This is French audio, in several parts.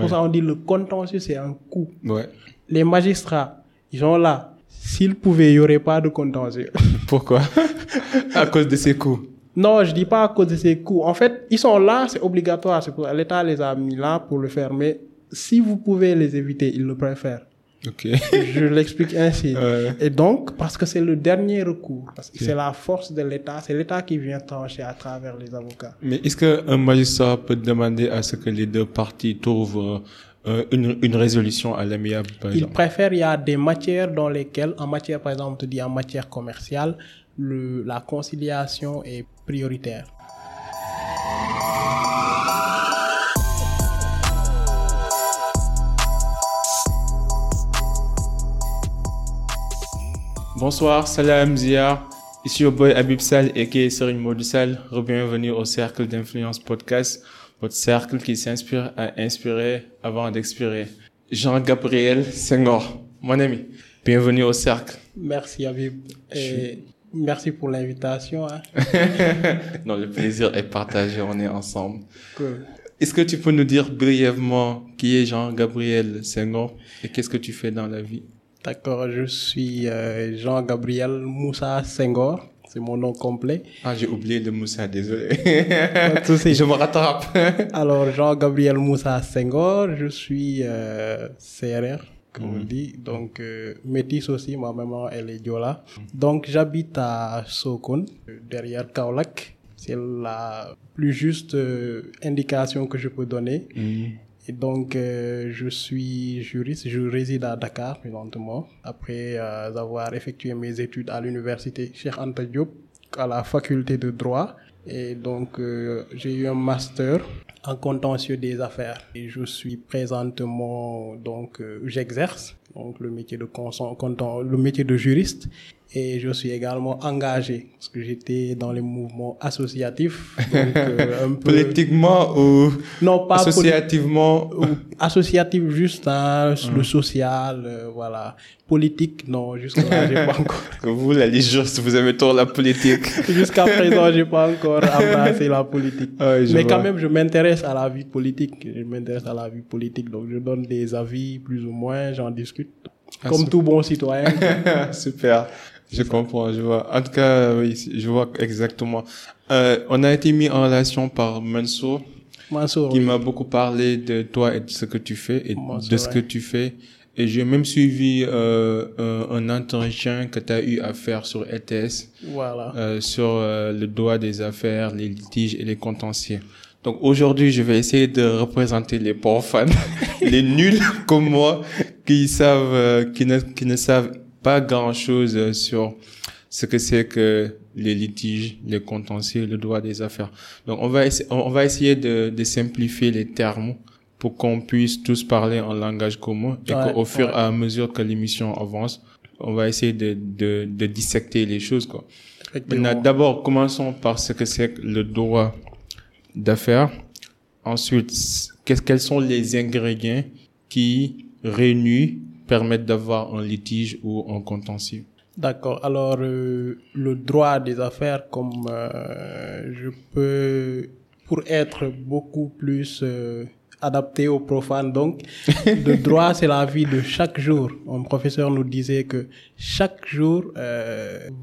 Pour ça, on dit le contentieux, c'est un coût. Ouais. Les magistrats, ils sont là. S'ils pouvaient, il n'y aurait pas de contentieux. Pourquoi? À cause de ces coûts. Non, je dis pas à cause de ces coûts. En fait, ils sont là, c'est obligatoire. L'État les a mis là pour le faire. Mais si vous pouvez les éviter, ils le préfèrent. Je l'explique ainsi. Ouais. Et donc, parce que c'est le dernier recours, parce que c'est la force de l'État, c'est l'État qui vient trancher à travers les avocats. Mais est-ce qu'un magistrat peut demander à ce que les deux parties trouvent euh, une, une résolution à l'amiable, par Il préfère, il y a des matières dans lesquelles, en matière, par exemple, on te dit en matière commerciale, le, la conciliation est prioritaire. Bonsoir, salam Zia. Ici au boy Habib Sal et qui est Serine Modou Sal. Bienvenue au Cercle d'Influence Podcast, votre cercle qui s'inspire à inspirer avant d'expirer. Jean-Gabriel Senghor, mon ami. Bienvenue au Cercle. Merci, Habib. Et merci pour l'invitation. Hein. non, le plaisir est partagé, on est ensemble. Que- Est-ce que tu peux nous dire brièvement qui est Jean-Gabriel Senghor et qu'est-ce que tu fais dans la vie? D'accord, je suis euh, Jean-Gabriel Moussa Senghor. C'est mon nom complet. Ah, j'ai oublié le Moussa, désolé. Je me rattrape. Alors, Jean-Gabriel Moussa Senghor, je suis euh, CRR, comme on dit, donc euh, métis aussi, ma maman elle est Diola. Donc, j'habite à Sokone, euh, derrière Kaolack. C'est la plus juste euh, indication que je peux donner. Et donc, euh, je suis juriste, je réside à Dakar présentement, après euh, avoir effectué mes études à l'université Cheikh Anta Diop, à la faculté de droit. Et donc, euh, j'ai eu un master en contentieux des affaires. Et je suis présentement, donc, j'exerce donc le métier de content- le métier de juriste. Et je suis également engagé, parce que j'étais dans les mouvements associatifs. Donc, euh, un peu... Politiquement ou Non, pas associativement ou associatif juste hein, le social euh, voilà politique non jusqu'à là j'ai pas encore vous, la juste, vous aimez trop la politique. jusqu'à présent j'ai pas encore embrassé la politique mais quand même je m'intéresse à la vie politique je m'intéresse à la vie politique donc je donne des avis plus ou moins j'en discute Ah, comme super. tout bon citoyen Super. Je comprends, je vois. En tout cas, oui, je vois exactement. Euh, on a été mis en relation par Mansour, Mansour qui oui. m'a beaucoup parlé de toi et de ce que tu fais et Mansour, de ce ouais. que tu fais. Et j'ai même suivi euh, un, un entretien que tu as eu à faire sur ETS, voilà euh, sur euh, le droit des affaires, les litiges et les contentieux. Donc aujourd'hui, je vais essayer de représenter les pauvres fans, les nuls comme moi, qui savent, euh, qui ne, qui ne savent pas grand chose euh, sur ce que c'est que les litiges, les contentieux, le droit des affaires. Donc on va essayer, on va essayer de, de simplifier les termes pour qu'on puisse tous parler en langage commun et Ouais, qu'au fur ouais. et à mesure que l'émission avance, on va essayer de, de, de dissecter les choses, quoi. d'abord, commençons par ce que c'est que le droit d'affaires. Ensuite, qu'est-ce, quels sont les ingrédients qui, réunis, permettent d'avoir un litige ou un contentieux? D'accord. Alors, euh, le droit des affaires, comme euh, je peux, pour être beaucoup plus euh, adapté aux profanes, donc, le droit, c'est la vie de chaque jour. Mon professeur nous disait que chaque jour,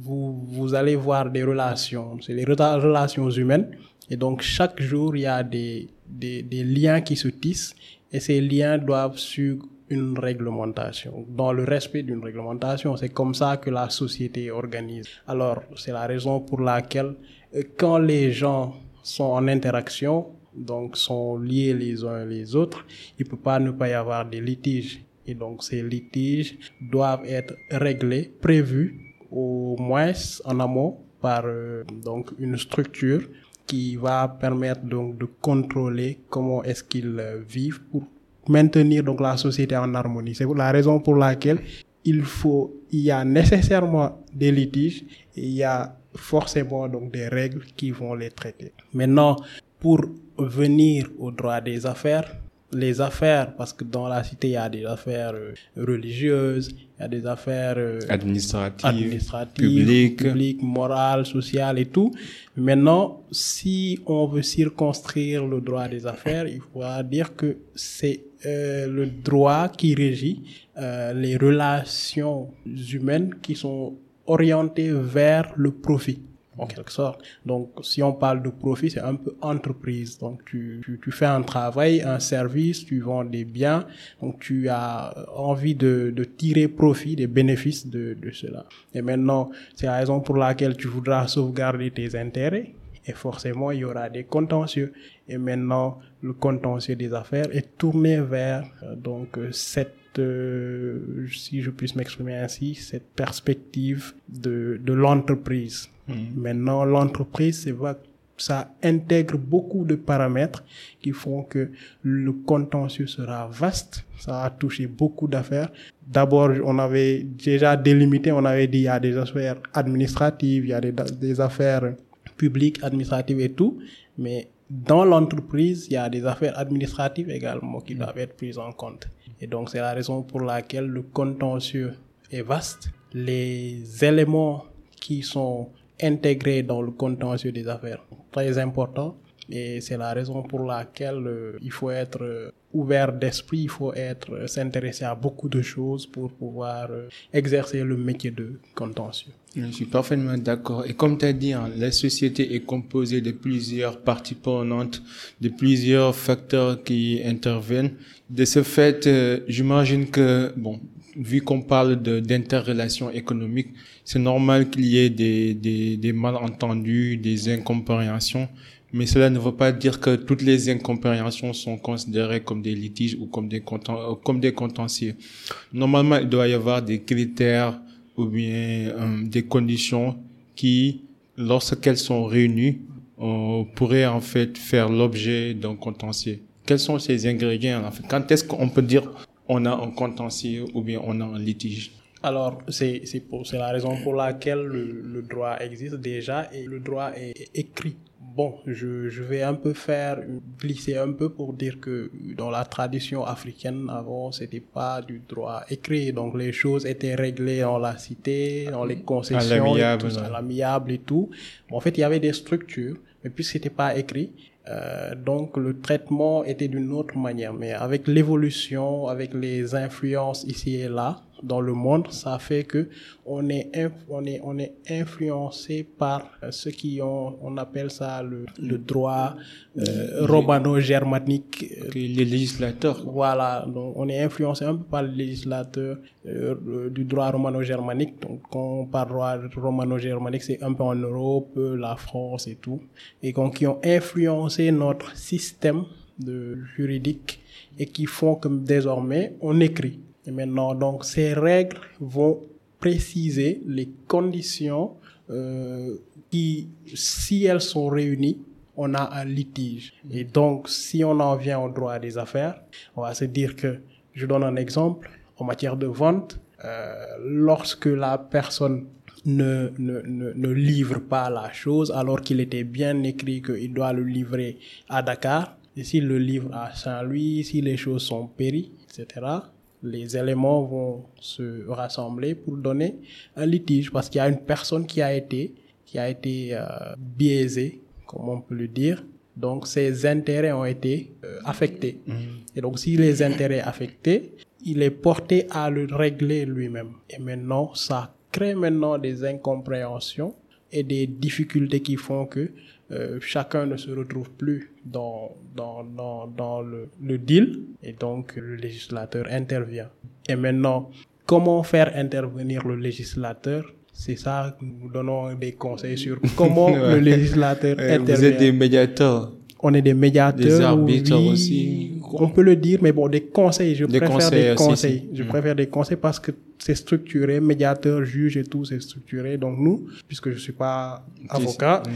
vous, vous allez voir des relations. C'est les rela- relations humaines. Et donc, chaque jour, il y a des, des, des liens qui se tissent et ces liens doivent suivre une réglementation, dans le respect d'une réglementation. C'est comme ça que la société est organisée. Alors, c'est la raison pour laquelle, euh, quand les gens sont en interaction, donc sont liés les uns les autres, il peut pas ne pas y avoir des litiges. Et donc, ces litiges doivent être réglés, prévus, au moins en amont, par euh, donc une structure qui va permettre donc de contrôler comment est-ce qu'ils euh, vivent pour maintenir donc la société en harmonie. C'est la raison pour laquelle il faut, il y a nécessairement des litiges et il y a forcément donc des règles qui vont les traiter. Maintenant, pour venir au droit des affaires, les affaires, parce que dans la cité, il y a des affaires euh, religieuses, il y a des affaires euh, Administrative, administratives, publiques. publiques, morales, sociales et tout. Maintenant, si on veut circonscrire le droit des affaires, il faudra dire que c'est euh, le droit qui régit euh, les relations humaines qui sont orientées vers le profit en quelque sorte. Donc, si on parle de profit, c'est un peu entreprise. Donc, tu, tu, tu, fais un travail, un service, tu vends des biens, donc tu as envie de, tirer profit des bénéfices de, cela. Et maintenant, c'est la raison pour laquelle tu voudras sauvegarder tes intérêts. Et forcément, il y aura des contentieux. Et maintenant, le contentieux des affaires est tourné vers euh, donc cette euh, si je puisse m'exprimer ainsi, cette perspective de, de l'entreprise. Mmh. Maintenant, l'entreprise, c'est vrai, ça intègre beaucoup de paramètres qui font que le contentieux sera vaste. Ça va toucher beaucoup d'affaires. D'abord, on avait déjà délimité, on avait dit il y a des affaires administratives, il y a des, des affaires publiques, administratives et tout. Mais dans l'entreprise, il y a des affaires administratives également qui doivent être prises en compte. Et donc, c'est la raison pour laquelle le contentieux est vaste. Les éléments qui sont intégrés dans le contentieux des affaires, très important. Et c'est la raison pour laquelle euh, il faut être euh, ouvert d'esprit, il faut être euh, s'intéresser à beaucoup de choses pour pouvoir exercer le métier de contentieux. Je suis parfaitement d'accord. Et comme tu as dit, hein, la société est composée de plusieurs parties prenantes, de plusieurs facteurs qui interviennent. De ce fait, j'imagine que, bon, vu qu'on parle d'interrelations économiques, c'est normal qu'il y ait des, des malentendus, des incompréhensions. Mais cela ne veut pas dire que toutes les incompréhensions sont considérées comme des litiges ou comme des, content, comme des contentieux. Normalement, il doit y avoir des critères ou bien euh, des conditions qui, lorsqu'elles sont réunies, on pourrait en fait faire l'objet d'un contentieux. Quels sont ces ingrédients Quand est-ce qu'on peut dire on a un contentieux ou bien on a un litige? Alors, c'est c'est la raison pour laquelle le, le, droit existe déjà et le droit est écrit. Bon, je, je vais un peu faire glisser un peu pour dire que dans la tradition africaine avant, c'était pas du droit écrit, donc les choses étaient réglées dans la cité, dans les concessions, à l'amiable et tout. Bon, en fait, il y avait des structures, mais puisque c'était pas écrit, euh, donc le traitement était d'une autre manière, mais avec l'évolution, avec les influences ici et là dans le monde, ça fait que on est on est on est influencé par ceux qui ont on appelle ça le, le droit euh, romano-germanique. Les législateurs. Voilà, donc on est influencé un peu par les législateurs euh, du droit romano-germanique. Donc quand on parle droit romano-germanique, c'est un peu en Europe, la France et tout, et donc qui ont influencé notre système de juridique et qui font que désormais on écrit. Et maintenant, donc, ces règles vont préciser les conditions euh, qui, si elles sont réunies, on a un litige. Et donc, si on en vient au droit des affaires, on va se dire que, je donne un exemple, en matière de vente, euh, lorsque la personne ne, ne, ne, livre pas la chose alors qu'il était bien écrit qu'il doit le livrer à Dakar, et s'il le livre à Saint-Louis, si les choses sont péries, etc., les éléments vont se rassembler pour donner un litige parce qu'il y a une personne qui a été qui a été euh, biaisée, comme on peut le dire. Donc ses intérêts ont été euh, affectés. Mmh. Et donc si les intérêts affectés, il est porté à le régler lui-même. Et maintenant, ça crée maintenant des incompréhensions et des difficultés qui font que euh, chacun ne se retrouve plus dans, dans, dans, dans le, le deal et donc le législateur intervient. Et maintenant, comment faire intervenir le législateur? C'est ça, nous donnons des conseils sur comment ouais. le législateur intervient. Vous êtes des médiateurs. On est des médiateurs. Des arbitres oui, aussi. On peut le dire, mais bon, des conseils. Je Des préfère conseils des aussi, conseils. si. Je Mm. préfère des conseils parce que c'est structuré, médiateur, juge et tout, c'est structuré. Donc nous, puisque je suis pas avocat, Mm.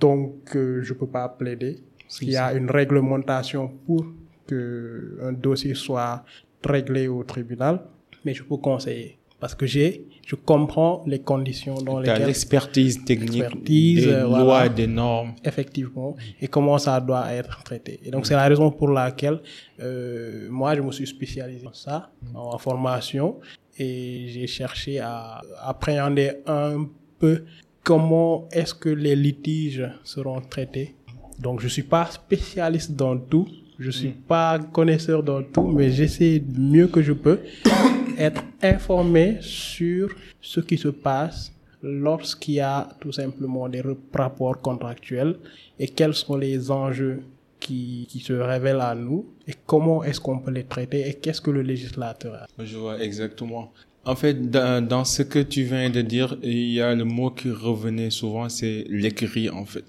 donc euh, je peux pas plaider. Qu'il y a une réglementation pour que un dossier soit réglé au tribunal, mais je peux conseiller. parce que j'ai, je comprends les conditions dans lesquelles l'expertise technique Expertise, des euh, lois, voilà. des normes. effectivement et comment ça doit être traité. Et donc c'est la raison pour laquelle euh, moi je me suis spécialisé dans ça en formation et j'ai cherché à appréhender un peu comment est-ce que les litiges seront traités. Donc je suis pas spécialiste dans tout, je suis pas connaisseur dans tout, mais j'essaie mieux que je peux être informé sur ce qui se passe lorsqu'il y a tout simplement des rapports contractuels et quels sont les enjeux qui, qui se révèlent à nous et comment est-ce qu'on peut les traiter et qu'est-ce que le législateur a. Je vois exactement. En fait, dans, dans ce que tu viens de dire, il y a le mot qui revenait souvent, c'est l'écrit, en fait.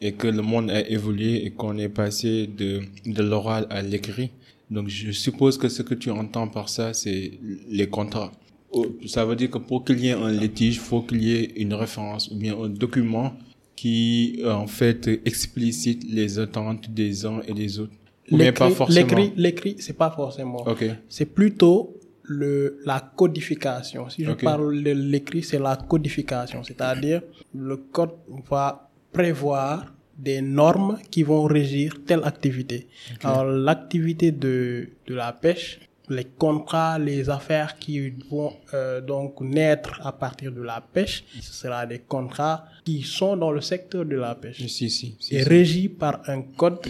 Et que le monde a évolué et qu'on est passé de, de l'oral à l'écrit. Donc, je suppose que ce que tu entends par ça, c'est les contrats. Oh, Ça veut dire que pour qu'il y ait un litige, faut qu'il y ait une référence ou bien un document qui, euh, en fait, explicite les attentes des uns et des autres. Bien pas forcément. l'écrit, l'écrit, c'est pas forcément. Ok. C'est plutôt le, la codification. Si je parle de l'écrit, c'est la codification. C'est-à-dire, le code va prévoir des normes qui vont régir telle activité. Alors, l'activité de, de la pêche, les contrats, les affaires qui vont euh, donc naître à partir de la pêche, ce sera des contrats qui sont dans le secteur de la pêche Si, si, si, et régis par un code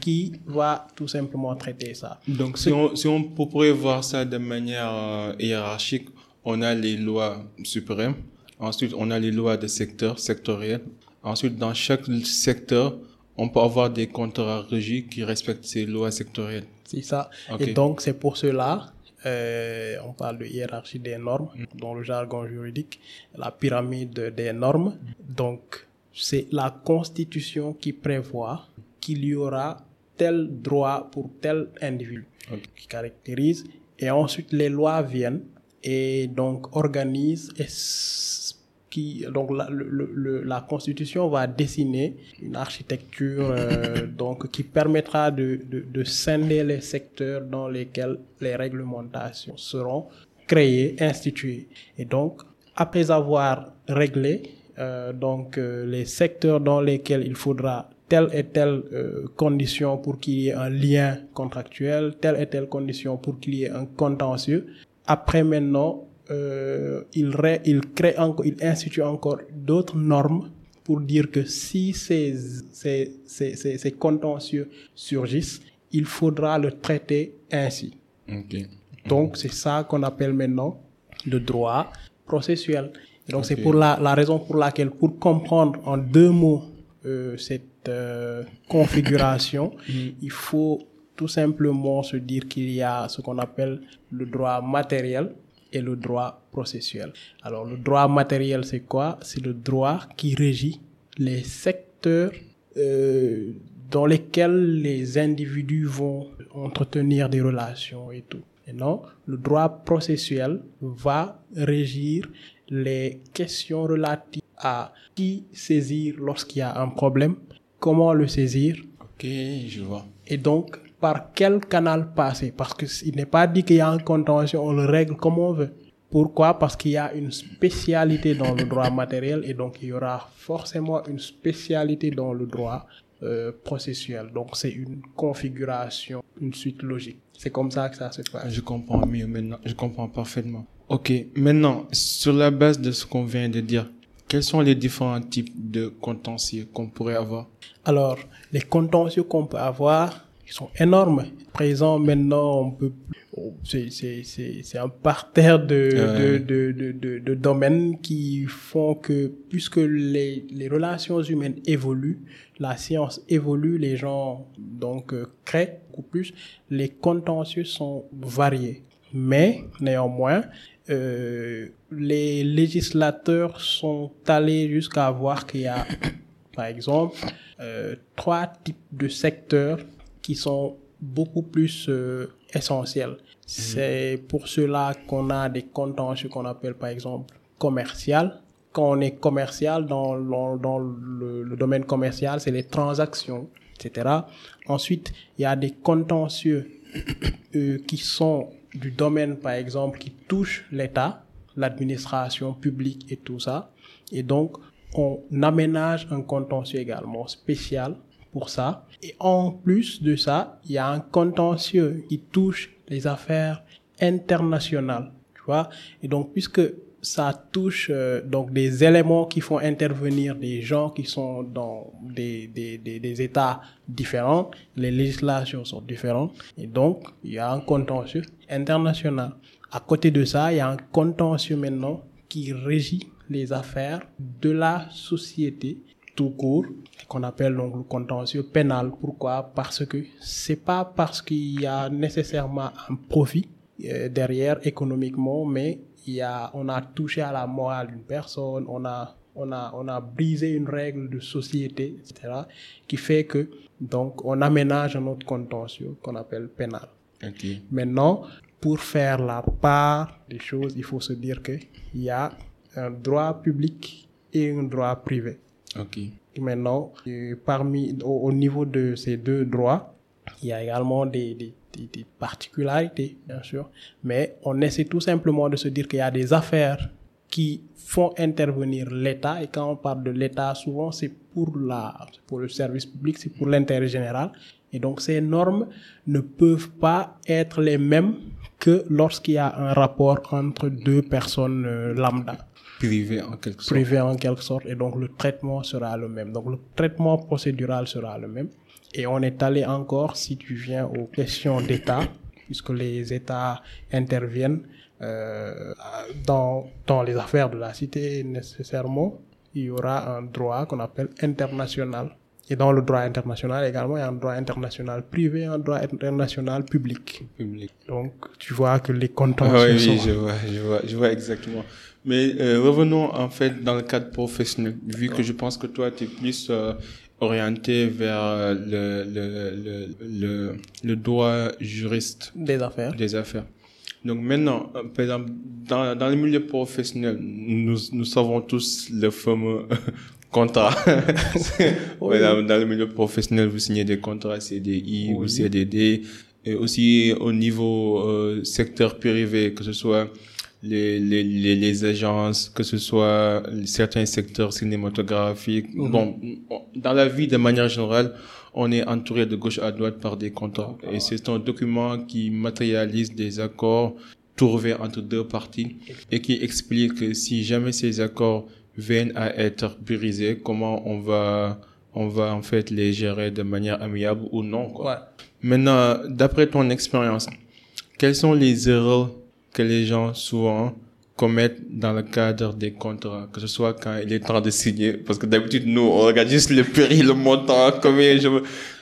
qui va tout simplement traiter ça. Donc, si on, si on pourrait voir ça de manière euh, hiérarchique, on a les lois suprêmes, ensuite on a les lois de secteur, sectoriel. Ensuite, dans chaque secteur, on peut avoir des contrats régis qui respectent ces lois sectorielles. C'est ça. Et donc, c'est pour cela, euh, on parle de hiérarchie des normes, dans le jargon juridique, la pyramide des normes. Donc, c'est la constitution qui prévoit qu'il y aura tel droit pour tel individu qui caractérise. Et ensuite, les lois viennent et donc organisent et qui donc la, le- le- le- la constitution va dessiner une architecture euh, donc qui permettra de, de, de scinder les secteurs dans lesquels les réglementations seront créées, instituées. Et donc, après avoir réglé euh, donc euh, les secteurs dans lesquels il faudra telle et telle euh, condition pour qu'il y ait un lien contractuel, telle et telle condition pour qu'il y ait un contentieux. Après maintenant, euh, il, ré- il crée encore, il institue encore d'autres normes pour dire que si ces, ces, ces, ces, ces contentieux surgissent, il faudra le traiter ainsi. Donc, c'est ça qu'on appelle maintenant le droit processuel. Donc, c'est pour la, la raison pour laquelle, pour comprendre en deux mots euh, cette euh, configuration, il faut tout simplement se dire qu'il y a ce qu'on appelle le droit matériel et le droit processuel. Alors, le droit matériel, c'est quoi? C'est le droit qui régit les secteurs euh, dans lesquels les individus vont entretenir des relations et tout. Et non, le droit processuel va régir les questions relatives à qui saisir lorsqu'il y a un problème, comment le saisir, Ok, je vois. et donc par quel canal passer. Parce qu'il n'est pas dit qu'il y a un contentieux, on le règle comme on veut. Pourquoi? Parce qu'il y a une spécialité dans le droit matériel et donc il y aura forcément une spécialité dans le droit euh, processuel. Donc c'est une configuration, une suite logique. C'est comme ça que ça se passe. Je comprends mieux maintenant. Je comprends parfaitement. Ok. Maintenant, sur la base de ce qu'on vient de dire, quels sont les différents types de contentieux qu'on pourrait avoir? Alors, les contentieux qu'on peut avoir, ils sont énormes. Présent maintenant, on peut, c'est, c'est, c'est, c'est un parterre de, Ouais. de, de, de, de, de domaines qui font que, puisque les, les relations humaines évoluent, la science évolue, les gens, donc, euh, créent beaucoup plus, les contentieux sont variés. Mais, néanmoins, euh, les législateurs sont allés jusqu'à voir qu'il y a par exemple, euh, trois types de secteurs qui sont beaucoup plus euh, essentiels. C'est pour cela qu'on a des contentieux qu'on appelle par exemple commercial. Quand on est commercial, dans, dans, dans le, le domaine commercial, c'est les transactions, etc. Ensuite, il y a des contentieux euh, qui sont du domaine, par exemple, qui touchent l'État. l'administration publique et tout ça. Et donc, on aménage un contentieux également spécial ça. Et en plus de ça, il y a un contentieux qui touche les affaires internationales, tu vois. Et donc, puisque ça touche euh, donc des éléments qui font intervenir des gens qui sont dans des, des, des, des, États différents, les législations sont différentes, et donc il y a un contentieux international. À côté de ça, il y a un contentieux maintenant qui régit les affaires de la société tout court, qu'on appelle donc le contentieux pénal. Pourquoi? Parce que c'est pas parce qu'il y a nécessairement un profit euh, derrière économiquement, mais il y a, on a touché à la morale d'une personne, on a, on a, on a brisé une règle de société, etc., qui fait que, donc, on aménage un autre contentieux qu'on appelle pénal. Maintenant, pour faire la part des choses, il faut se dire qu'il y a un droit public et un droit privé. Ok. maintenant, parmi, au, niveau de ces deux droits, il y a également des, des, des, particularités, bien sûr, mais on essaie tout simplement de se dire qu'il y a des affaires qui font intervenir l'État, et quand on parle de l'État, souvent c'est pour, pour le service public, c'est pour l'intérêt général, et donc ces normes ne peuvent pas être les mêmes que lorsqu'il y a un rapport entre deux personnes euh, lambda. Privé en quelque sorte. Privé en quelque sorte, et donc le traitement sera le même. Donc le traitement procédural sera le même. Et on est allé encore, si tu viens aux questions d'État, puisque les États interviennent euh, dans, dans les affaires de la cité nécessairement, il y aura un droit qu'on appelle international. Et dans le droit international également, il y a un droit international privé et un droit international public. public. Donc, tu vois que les contents ah, oui, oui, je vois, je vois, je vois exactement. Mais euh, revenons en fait dans le cadre professionnel, vu que je pense que toi, tu es plus euh, orienté vers euh, le, le, le, le, droit juriste. Des affaires. Des affaires. Donc maintenant, par exemple, dans, dans le milieu professionnel, nous, nous savons tous le fameux contrat. oui. dans, dans, le milieu professionnel, vous signez des contrats CDI ou CDD. Et aussi au niveau secteur privé, que ce soit les, les, les, agences, que ce soit certains secteurs cinématographiques. Mhm. Bon, dans la vie de manière générale, on est entouré de gauche à droite par des contrats. Et c'est un document qui matérialise des accords trouvés entre deux parties et qui explique que si jamais ces accords viennent à être brisés, comment on va, on va en fait les gérer de manière amiable ou non. Quoi. Maintenant, d'après ton expérience, quelles sont les erreurs que les gens souvent commettent dans le cadre des contrats, que ce soit quand il est temps de signer, parce que d'habitude nous on regarde juste le prix, le montant, combien je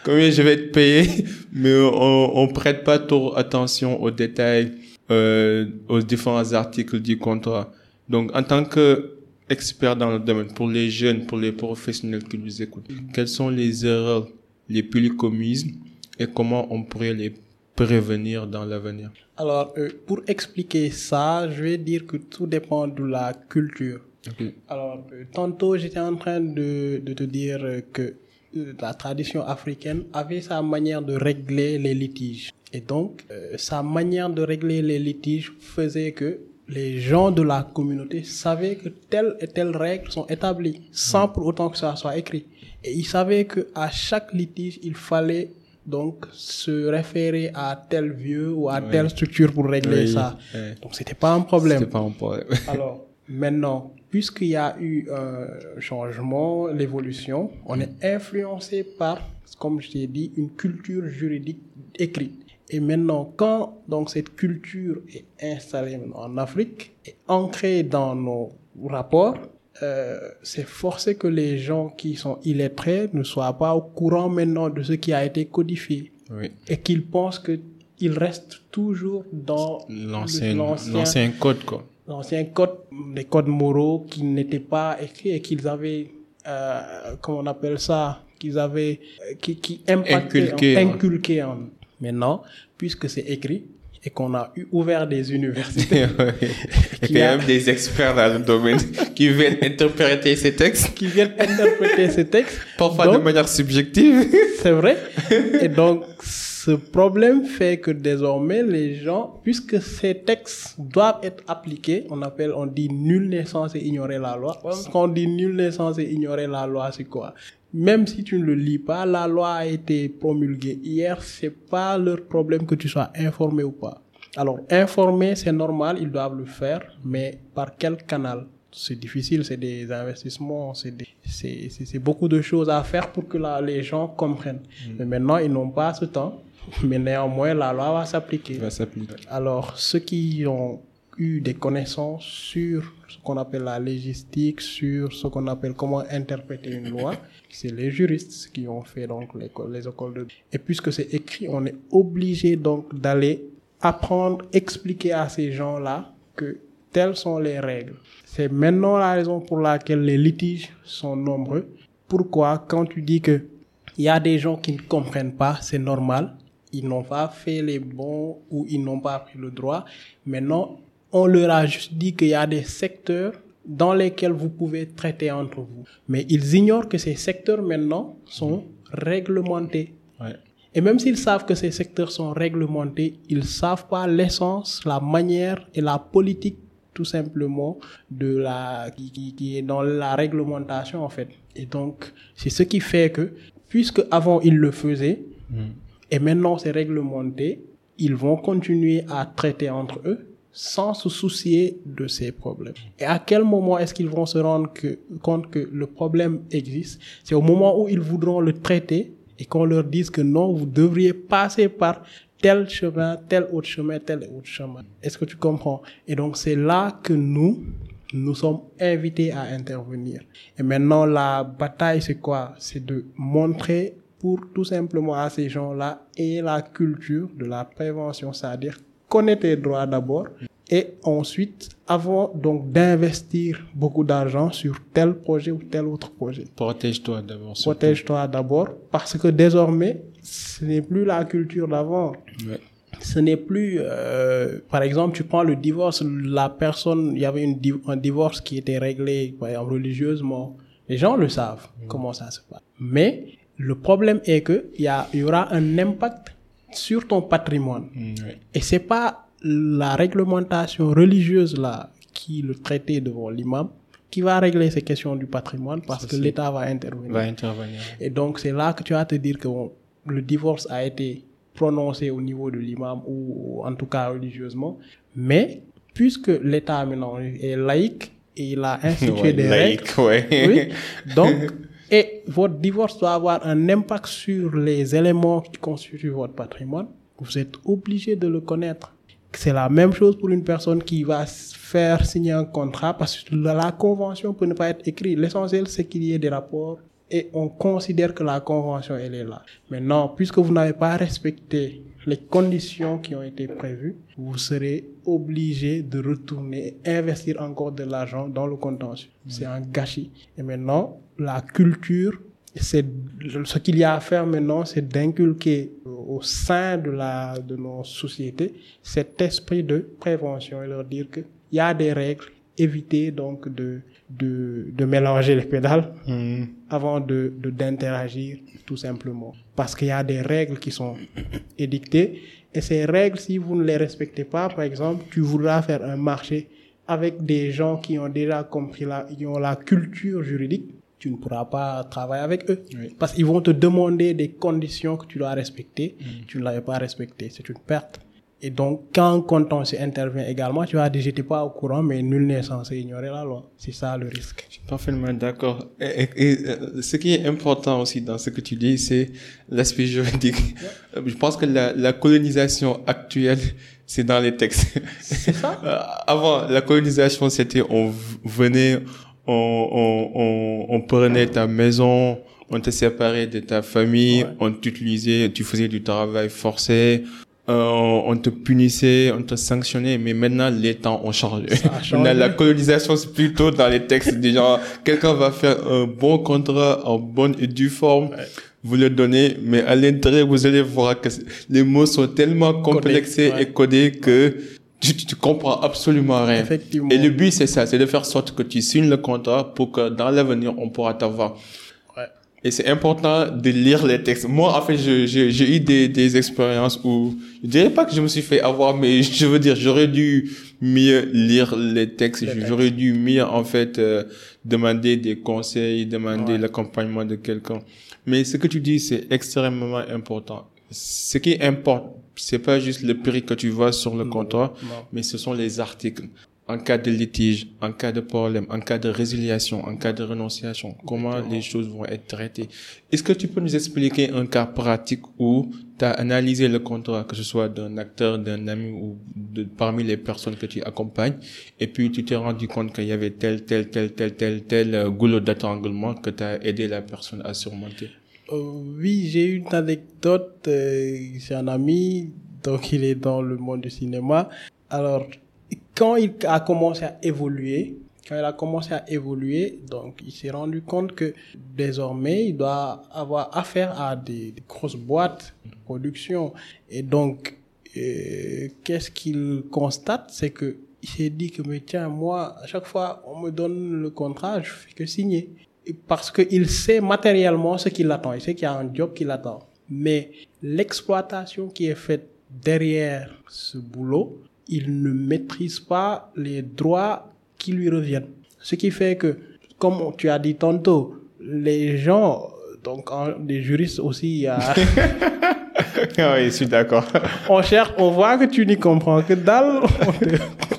combien je vais être payé, mais on, on prête pas trop attention aux détails, euh, aux différents articles du contrat. Donc en tant que expert dans le domaine, pour les jeunes, pour les professionnels qui nous écoutent, quelles sont les erreurs les plus commises et comment on pourrait les prévenir dans l'avenir Alors, euh, pour expliquer ça, je vais dire que tout dépend de la culture. Alors, euh, tantôt, j'étais en train de, de te dire que euh, la tradition africaine avait sa manière de régler les litiges. Et donc, sa manière de régler les litiges faisait que les gens de la communauté savaient que telle et telle règle sont établies, sans pour autant que ça soit écrit. Et ils savaient que à chaque litige, il fallait donc se référer à tel vieux ou à telle structure pour régler ça. Donc c'était pas un problème. Pas un problème. Alors maintenant, puisqu'il y a eu un changement, l'évolution, on est influencé par, comme je t'ai dit, une culture juridique écrite. Et maintenant, quand donc cette culture est installée en Afrique, et ancrée dans nos rapports, euh, c'est forcé que les gens qui sont illettrés ne soient pas au courant maintenant de ce qui a été codifié. Oui. Et qu'ils pensent que ils restent toujours dans l'ancien code, quoi. L'ancien code, les codes moraux qui n'étaient pas écrits et qu'ils avaient, euh, comment on appelle ça, qu'ils avaient, euh, qui, qui inculqué, en, inculqué en. Maintenant, puisque c'est écrit, et qu'on a ouvert des universités. Il y a même des experts dans le domaine qui viennent interpréter ces textes. Qui viennent interpréter ces textes. Parfois de manière subjective. C'est vrai. Et donc, ce problème fait que désormais les gens, puisque ces textes doivent être appliqués, on appelle, on dit nul n'est censé ignorer la loi. Quand on dit nul n'est censé ignorer la loi, c'est quoi? Même si tu ne le lis pas, la loi a été promulguée hier, c'est pas leur problème que tu sois informé ou pas. Alors, informer, c'est normal, ils doivent le faire, mais par quel canal? C'est difficile, c'est des investissements, c'est beaucoup de choses à faire pour que les gens comprennent. Mm. Mais maintenant, ils n'ont pas ce temps. Mais néanmoins, la loi va s'appliquer. Alors, ceux qui ont eu des connaissances sur ce qu'on appelle la légistique, sur ce qu'on appelle comment interpréter une loi, c'est les juristes qui ont fait donc les, les écoles de... Et puisque c'est écrit, on est obligé donc d'aller apprendre, expliquer à ces gens-là que telles sont les règles. C'est maintenant la raison pour laquelle les litiges sont nombreux. Pourquoi? Quand tu dis que il y a des gens qui ne comprennent pas, c'est normal. Ils n'ont pas fait les bons ou ils n'ont pas pris le droit. Maintenant, on leur a juste dit qu'il y a des secteurs dans lesquels vous pouvez traiter entre vous. Mais ils ignorent que ces secteurs maintenant sont réglementés. Et même s'ils savent que ces secteurs sont réglementés, ils savent pas l'essence, la manière et la politique tout simplement de la qui, qui, est dans la réglementation en fait. Et donc c'est ce qui fait que puisque avant ils le faisaient mm. Et maintenant c'est réglementé, ils vont continuer à traiter entre eux sans se soucier de ces problèmes. Et à quel moment est-ce qu'ils vont se rendre compte que le problème existe? C'est au moment où ils voudront le traiter et qu'on leur dise que non, vous devriez passer par tel chemin, tel autre chemin, tel autre chemin. Est-ce que tu comprends? Et donc c'est là que nous, nous sommes invités à intervenir. Et maintenant, la bataille, c'est quoi? C'est de montrer pour tout simplement à ces gens-là et la culture de la prévention, c'est-à-dire connaître tes droits d'abord et ensuite, avant donc d'investir beaucoup d'argent sur tel projet ou tel autre projet. Protège-toi d'abord. Protège-toi d'abord parce que désormais, ce n'est plus la culture d'avant. Ouais. Ce n'est plus, euh, par exemple, tu prends le divorce, la personne, il y avait une, un divorce qui était réglé, par exemple, religieusement. Les gens le savent, mm. comment ça se passe. Mais le problème est que il y, aura un impact sur ton patrimoine. Mm, Et c'est pas la réglementation religieuse là, qui le traitait devant l'imam, qui va régler ces questions du patrimoine parce que l'État va intervenir. va intervenir. Et donc c'est là que tu vas te dire que le divorce a été prononcé au niveau de l'imam ou en tout cas religieusement, mais puisque l'État maintenant est laïque et il a institué des laïque, règles, oui, donc votre divorce doit avoir un impact sur les éléments qui constituent votre patrimoine. Vous êtes obligé de le connaître. C'est la même chose pour une personne qui va faire signer un contrat parce que la convention peut ne pas être écrite. L'essentiel, c'est qu'il y ait des rapports et on considère que la convention, elle est là. Maintenant, puisque vous n'avez pas respecté les conditions qui ont été prévues, vous serez obligé de retourner investir encore de l'argent dans le contentieux. C'est un gâchis. Et maintenant, la culture c'est ce qu'il y a à faire maintenant, c'est d'inculquer au sein de la de nos sociétés cet esprit de prévention et leur dire que il y a des règles, éviter donc de de, de mélanger les pédales hmm. avant de d'interagir tout simplement parce qu'il y a des règles qui sont édictées et ces règles si vous ne les respectez pas par exemple tu voudras faire un marché avec des gens qui ont déjà compris la qui ont la culture juridique tu ne pourras pas travailler avec eux. Parce qu'ils vont te demander des conditions que tu dois respecter. Mm. Tu ne l'avais pas respecté. C'est une perte. Et donc, quand contentieux intervient également, tu vas dire, j'étais pas au courant, mais nul n'est censé ignorer la loi. C'est ça le risque. Je suis parfaitement d'accord. Et, euh, ce qui est important aussi dans ce que tu dis, c'est l'aspect juridique. Je pense que la, la colonisation actuelle, c'est dans les textes. C'est ça? Euh, avant, la colonisation, c'était on venait, on, on, on, prenait ta maison, on te séparait de ta famille, on t'utilisait, tu faisais du travail forcé, euh, on te punissait, on te sanctionnait, mais maintenant les temps ont changé. la colonisation, c'est plutôt dans les textes des gens. Quelqu'un va faire un bon contrat en bonne et due forme. Vous le donnez, mais à l'intérieur, vous allez voir que les mots sont tellement complexés et codés que tu, tu, comprends absolument rien. Effectivement. Et le but, c'est ça, c'est de faire sorte que tu signes le contrat pour que dans l'avenir, on pourra t'avoir. Ouais. Et c'est important de lire les textes. Moi, en fait, j'ai eu des, des expériences où, je dirais pas que je me suis fait avoir, mais je veux dire, j'aurais dû mieux lire les textes. J'aurais dû mieux, en fait, euh, demander des conseils, demander l'accompagnement de quelqu'un. Mais ce que tu dis, c'est extrêmement important. Ce qui importe, c'est pas juste le prix que tu vois sur le contrat, mais ce sont les articles. En cas de litige, en cas de problème, en cas de résiliation, en cas de renonciation, comment les choses vont être traitées. Est-ce que tu peux nous expliquer un cas pratique où tu as analysé le contrat, que ce soit d'un acteur, d'un ami ou de, parmi les personnes que tu accompagnes, et puis tu t'es rendu compte qu'il y avait tel, tel, tel, tel, tel, tel euh, goulot d'attanglement que tu as aidé la personne à surmonter? Oui, j'ai une anecdote. Euh, j'ai un ami, donc il est dans le monde du cinéma. Alors, quand il a commencé à évoluer, quand il a commencé à évoluer, donc il s'est rendu compte que désormais il doit avoir affaire à des, grosses boîtes de production. Et donc, euh, qu'est-ce qu'il constate, c'est que il s'est dit que mais tiens moi à chaque fois on me donne le contrat, je fais que signer parce qu'il sait matériellement ce qui l'attend. Il sait qu'il y a un job qui l'attend. Mais l'exploitation qui est faite derrière ce boulot, il ne maîtrise pas les droits qui lui reviennent. Ce qui fait que, comme tu as dit tantôt, les gens, donc les juristes aussi, il y a... oui, je suis d'accord. on cherche, on voit que tu n'y comprends que dalle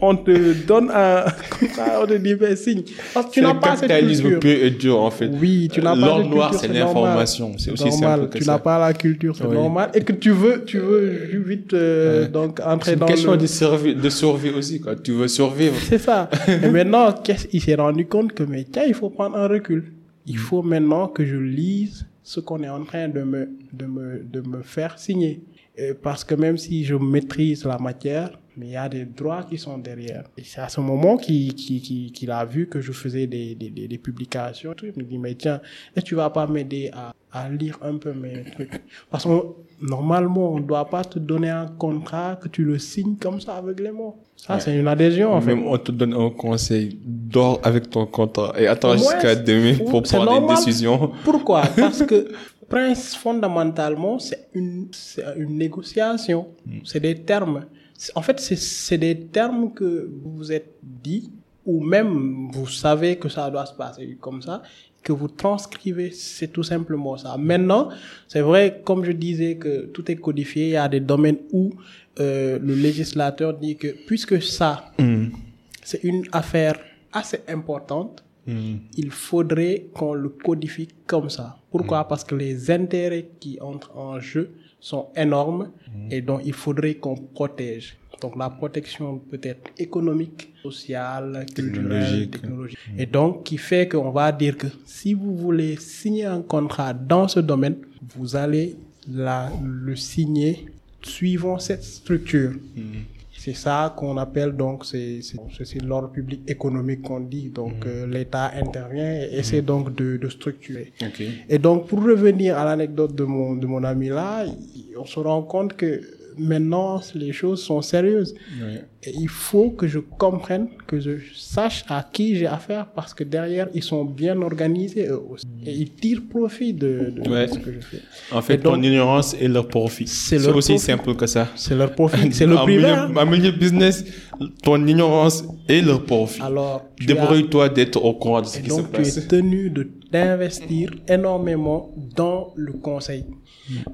on te donne un, on te dit, ben, signe. Parce que tu n'as pas cette culture. peu et dur, en fait. Oui, tu n'as pas cette noir, c'est l'information. C'est aussi normal. simple que tu n'as pas la culture, c'est normal. Et que tu veux, tu veux vite, euh, donc, entrer dans C'est une question de survie, de survie aussi, quoi. Tu veux survivre. C'est ça. et maintenant, qu'est-ce, il s'est rendu compte que, mais tiens, il faut prendre un recul. Il faut maintenant que je lise ce qu'on est en train de me, de me, de me faire signer. parce que même si je maîtrise la matière, mais il y a des droits qui sont derrière. Et c'est à ce moment qu'il qui, qui, a vu que je faisais des, des, des, publications. Il me dit, mais tiens, que tu vas pas m'aider à, à lire un peu mes trucs? Parce que normalement, on ne doit pas te donner un contrat que tu le signes comme ça aveuglément. Ça, c'est une adhésion, en fait. On te donne un conseil, dors avec ton contrat et attends jusqu'à demain pour prendre une décision. Pourquoi? Parce que prince, fondamentalement, c'est une, une négociation. Hmm. C'est des termes. En fait, c'est des termes que vous vous êtes dit, ou même vous savez que ça doit se passer comme ça, que vous transcrivez, c'est tout simplement ça. Maintenant, c'est vrai, comme je disais, que tout est codifié, il y a des domaines où euh, le législateur dit que puisque ça, mm. c'est une affaire assez importante, mm. il faudrait qu'on le codifie comme ça. Pourquoi? Mm. Parce que les intérêts qui entrent en jeu sont énormes mm. et donc il faudrait qu'on protège. Donc la protection peut être économique, sociale, culturelle, technologique. Mm. Et donc qui fait qu'on va dire que si vous voulez signer un contrat dans ce domaine, vous allez la, le signer suivant cette structure. Mm. C'est ça qu'on appelle donc, c'est l'ordre public économique qu'on dit. Donc mhm. euh, l'État intervient et essaie mhm. donc de, de structurer. Et donc pour revenir à l'anecdote de mon, de mon ami là, on se rend compte que maintenant, les choses sont sérieuses. Et il faut que je comprenne, que je sache à qui j'ai affaire parce que derrière, ils sont bien organisés eux aussi. Et ils tirent profit de, ce que je fais. En fait, ton ignorance est leur profit. C'est aussi simple que ça. C'est leur profit. C'est le privé. En milieu business, ton ignorance est leur profit. Alors, débrouille-toi d'être au courant de ce qui se passe. Tu es tenu d'investir énormément dans le conseil.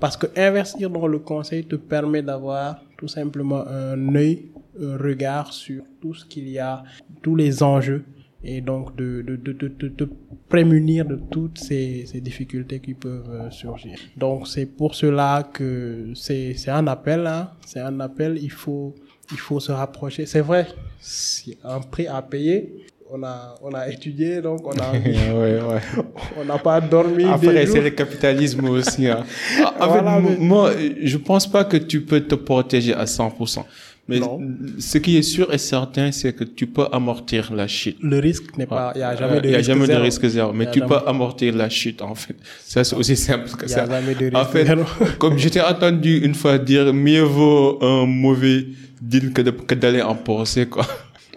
Parce que investir dans le conseil te permet d'avoir tout simplement un œil, un regard sur tout ce qu'il y a, tous les enjeux et donc de, de, de, de, de prémunir de toutes ces, ces difficultés qui peuvent euh, surgir. Donc c'est pour cela que c'est un appel, hein, c'est un appel, il faut, il faut se rapprocher. C'est vrai, c'est un prix à payer, on a, on a étudié, donc on a, ouais, ouais. on n'a pas dormi. Après, c'est le capitalisme aussi. Hein. En fait, moi, je pense pas que tu peux te protéger à 100%. Mais ce qui est sûr et certain, c'est que tu peux amortir la chute. Le risque n'est pas, il n'y a jamais de risque zéro. Il y a jamais de risque zéro, mais tu peux amortir la chute, en fait. Ça, c'est aussi simple que ça. Il n'y a jamais de risque En fait, comme j'étais entendu une fois dire, mieux vaut un mauvais deal que d'aller en procès, quoi.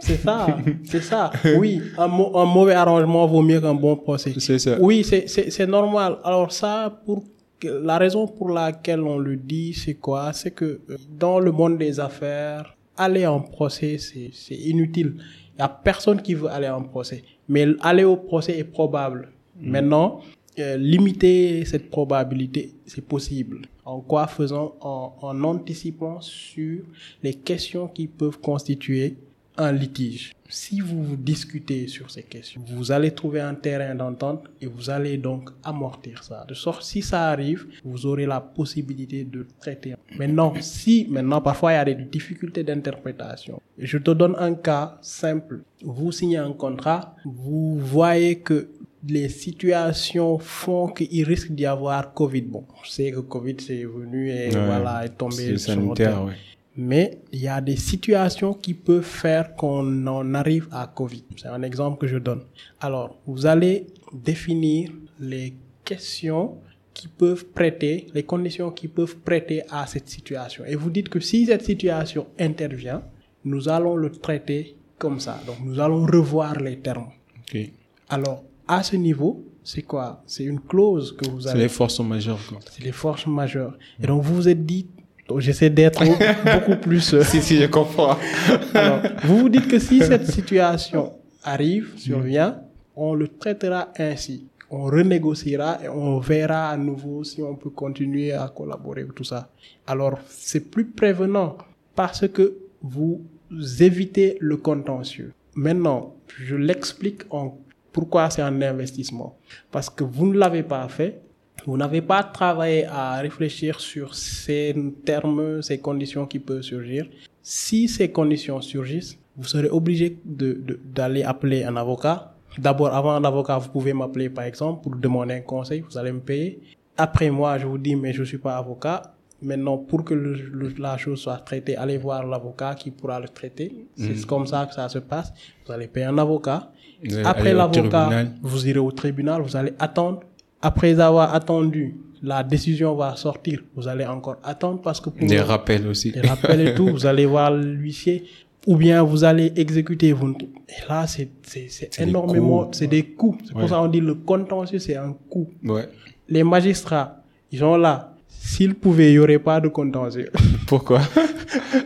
C'est ça, c'est ça. Oui, un, mauvais arrangement vaut mieux qu'un bon procès. C'est ça. Oui, c'est- normal. Alors ça, pour la raison pour laquelle on le dit, c'est quoi? C'est que euh, dans le monde des affaires, aller en procès, c'est inutile. Il y a personne qui veut aller en procès. Mais aller au procès est probable. Maintenant, euh, limiter cette probabilité, c'est possible. En quoi? Faisant en, en anticipant sur les questions qui peuvent constituer un litige. Si vous discutez sur ces questions, vous allez trouver un terrain d'entente et vous allez donc amortir ça. De sorte, si ça arrive, vous aurez la possibilité de traiter. Maintenant, si, maintenant, parfois, il y a des difficultés d'interprétation. Je te donne un cas simple. Vous signez un contrat, vous voyez que les situations font qu'il risque d'y avoir Covid. Bon, je sais que Covid c'est venu et Ouais. voilà, est tombé C'est sanitaire, terre. Mais il y a des situations qui peuvent faire qu'on en arrive à Covid. C'est un exemple que je donne. Alors, vous allez définir les questions qui peuvent prêter, les conditions qui peuvent prêter à cette situation. Et vous dites que si cette situation intervient, nous allons le traiter comme ça. Donc, nous allons revoir les termes. Ok. Alors, à ce niveau, c'est quoi? C'est une clause que vous C'est allez les forces majeures, c'est les forces majeures. Et donc, vous vous êtes dit, donc, j'essaie d'être beaucoup plus. euh, Si, si, je comprends. alors, vous vous dites que si cette situation arrive, survient, on le traitera ainsi. On renégociera et on verra à nouveau si on peut continuer à collaborer ou tout ça. Alors, c'est plus prévenant parce que vous évitez le contentieux. Maintenant, je l'explique en pourquoi c'est un investissement. Parce que vous ne l'avez pas fait, vous n'avez pas travaillé à réfléchir sur ces termes, ces conditions qui peuvent surgir. Si ces conditions surgissent, vous serez obligé de- de- d'aller appeler un avocat. D'abord, avant un avocat, vous pouvez m'appeler par exemple pour demander un conseil, vous allez me payer. Après moi, je vous dis, mais je suis pas avocat. Maintenant, pour que le- le- la chose soit traitée, allez voir l'avocat qui pourra le traiter. C'est comme ça que ça se passe. Vous allez payer un avocat. Après l'avocat, vous irez au tribunal, vous allez attendre. Après avoir attendu, la décision va sortir. Vous allez encore attendre parce que pour Des rappels aussi. les rappels et tout, vous allez voir l'huissier. Ou bien vous allez exécuter. Vous... ne- Et là, c'est c'est- c'est des énormément, c'est des coûts. C'est Ouais. pour ça qu'on dit le contentieux, c'est un coût. Ouais. Les magistrats, ils sont là. S'ils pouvaient, il n'y aurait pas de contentieux. Pourquoi?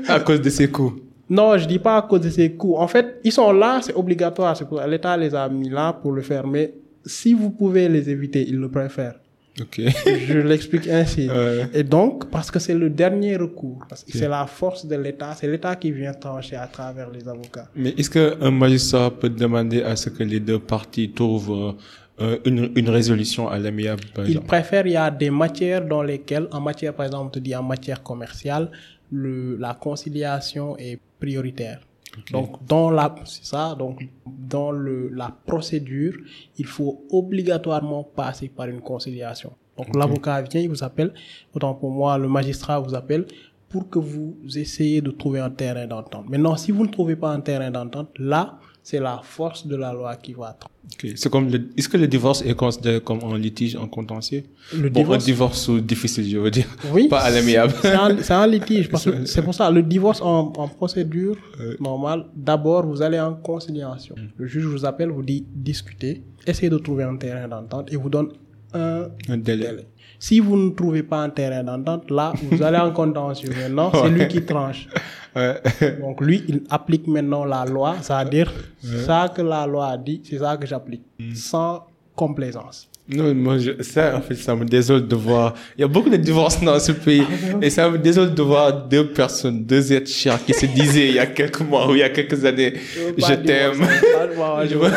À cause de ces coups. Non, je dis pas à cause de ces coûts. En fait, ils sont là, c'est obligatoire. C'est pour l'État les a mis là pour le faire. Mais si vous pouvez les éviter, ils le préfèrent. Ok. Je l'explique ainsi. Ouais. Et donc, parce que c'est le dernier recours, parce que c'est la force de l'État, c'est l'État qui vient trancher à travers les avocats. Mais est-ce qu'un magistrat peut demander à ce que les deux parties trouvent euh, une, une résolution à l'amiable, par Il exemple? préfère, il y a des matières dans lesquelles, en matière, par exemple, on te dit en matière commerciale, le, la conciliation est prioritaire. Donc, dans la, c'est ça, donc, dans le, la procédure, il faut obligatoirement passer par une conciliation. Donc, l'avocat vient, il vous appelle, autant pour moi, le magistrat vous appelle pour que vous essayez de trouver un terrain d'entente. Maintenant, si vous ne trouvez pas un terrain d'entente, là, c'est la force de la loi qui va. Ok. C'est comme est-ce que le divorce est considéré comme un litige en contentieux? Le Bon, divorce- un divorce difficile, je veux dire. Oui. Pas à l'amiable. C'est un, litige. Parce que c'est pour ça, le divorce en, en procédure normale, d'abord, vous allez en conciliation. Le juge vous appelle, vous dit discutez, essayez de trouver un terrain d'entente et vous donne un Un délai. délai. Si vous ne trouvez pas un terrain d'entente, là, vous allez en contentieux. Maintenant, c'est lui qui tranche. Ouais. Donc, lui, il applique maintenant la loi, c'est-à-dire, ça que la loi a dit, c'est ça que j'applique. Sans complaisance. Non, moi, je, ça, en fait, ça me désole de voir. Il y a beaucoup de divorces dans ce pays. et ça me désole de voir deux personnes, deux êtres chers qui se disaient il y a quelques mois ou il y a quelques années, je t'aime. Je veux.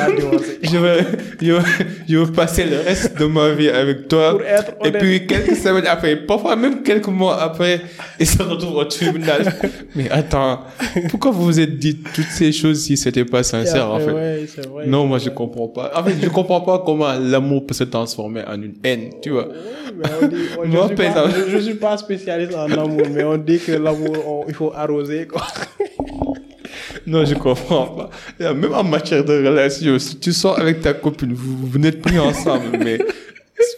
Je veux, je, veux, je veux passer le reste de ma vie avec toi. Et puis, quelques semaines après, parfois même quelques mois après, ils se retrouvent au tribunal. Mais attends, pourquoi vous vous êtes dit toutes ces choses si c'était pas sincère, en fait? Ouais, c'est vrai. Non, moi je comprends pas. En fait, je comprends pas comment l'amour peut se transformer en une haine, tu vois. Mais on dit, on- Moi, je, suis pas, je, je suis pas spécialiste en amour, mais on dit que l'amour, il faut arroser, quoi. Non, je comprends pas. Même en matière de relation, si tu sors avec ta copine, vous, vous n'êtes plus ensemble, mais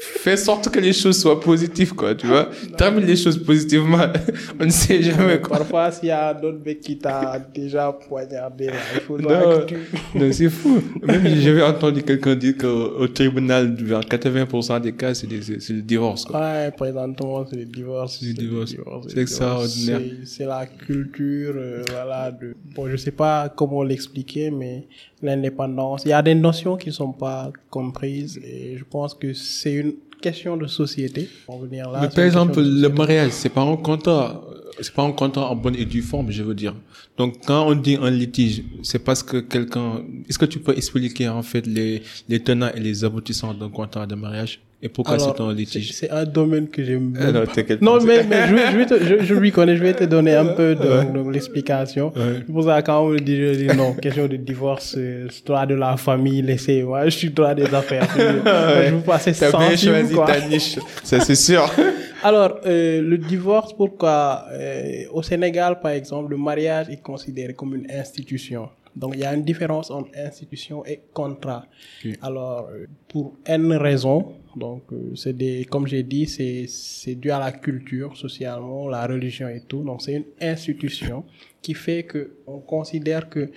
fais sorte que les choses soient positives, quoi, tu vois. Termine les choses positivement. On ne sait jamais, quoi. Parfois, s'il y a d'autres mecs qui t'a déjà poignardé, il faut Non, que tu... non, c'est fou. Même j'avais entendu quelqu'un dire qu'au au tribunal, vers 80% des cas, c'est le divorce, quoi. Ouais, présentement, c'est le divorce. C'est le divorce. C'est extraordinaire. C'est- C'est la culture, euh, voilà. De... Bon, je sais pas comment l'expliquer, mais l'indépendance, il y a des notions qui sont pas comprises et je pense que c'est une question de société. Pour venir là, Mais par exemple, le mariage, c'est pas un contrat, c'est pas un contrat en bonne et due forme, je veux dire. Donc, quand on dit un litige, c'est parce que quelqu'un, est-ce que tu peux expliquer, en fait, les, les tenants et les aboutissants d'un contrat de mariage? Et pourquoi c'est un c'est litige? c'est un domaine que j'aime Ah non, mais, mais je, vais- je, vais te- je, je lui connais, je vais te donner un peu de, de l'explication. Ouais. C'est pour ça quand on me dit, je dis non, question de divorce, euh, c'est droit de la famille, laissez, moi, je suis droit des affaires. Je, je vous passe T'as bien choisi quoi. ta niche. Ça, c'est sûr. Alors, euh, le divorce, pourquoi euh, Au Sénégal, par exemple, le mariage est considéré comme une institution? Donc, il y a une différence entre institution et contrat. Alors, euh, pour N raisons, donc, euh, c'est des, comme j'ai dit, c'est, c'est dû à la culture, socialement, la religion et tout. Donc, c'est une institution qui fait que on considère que euh,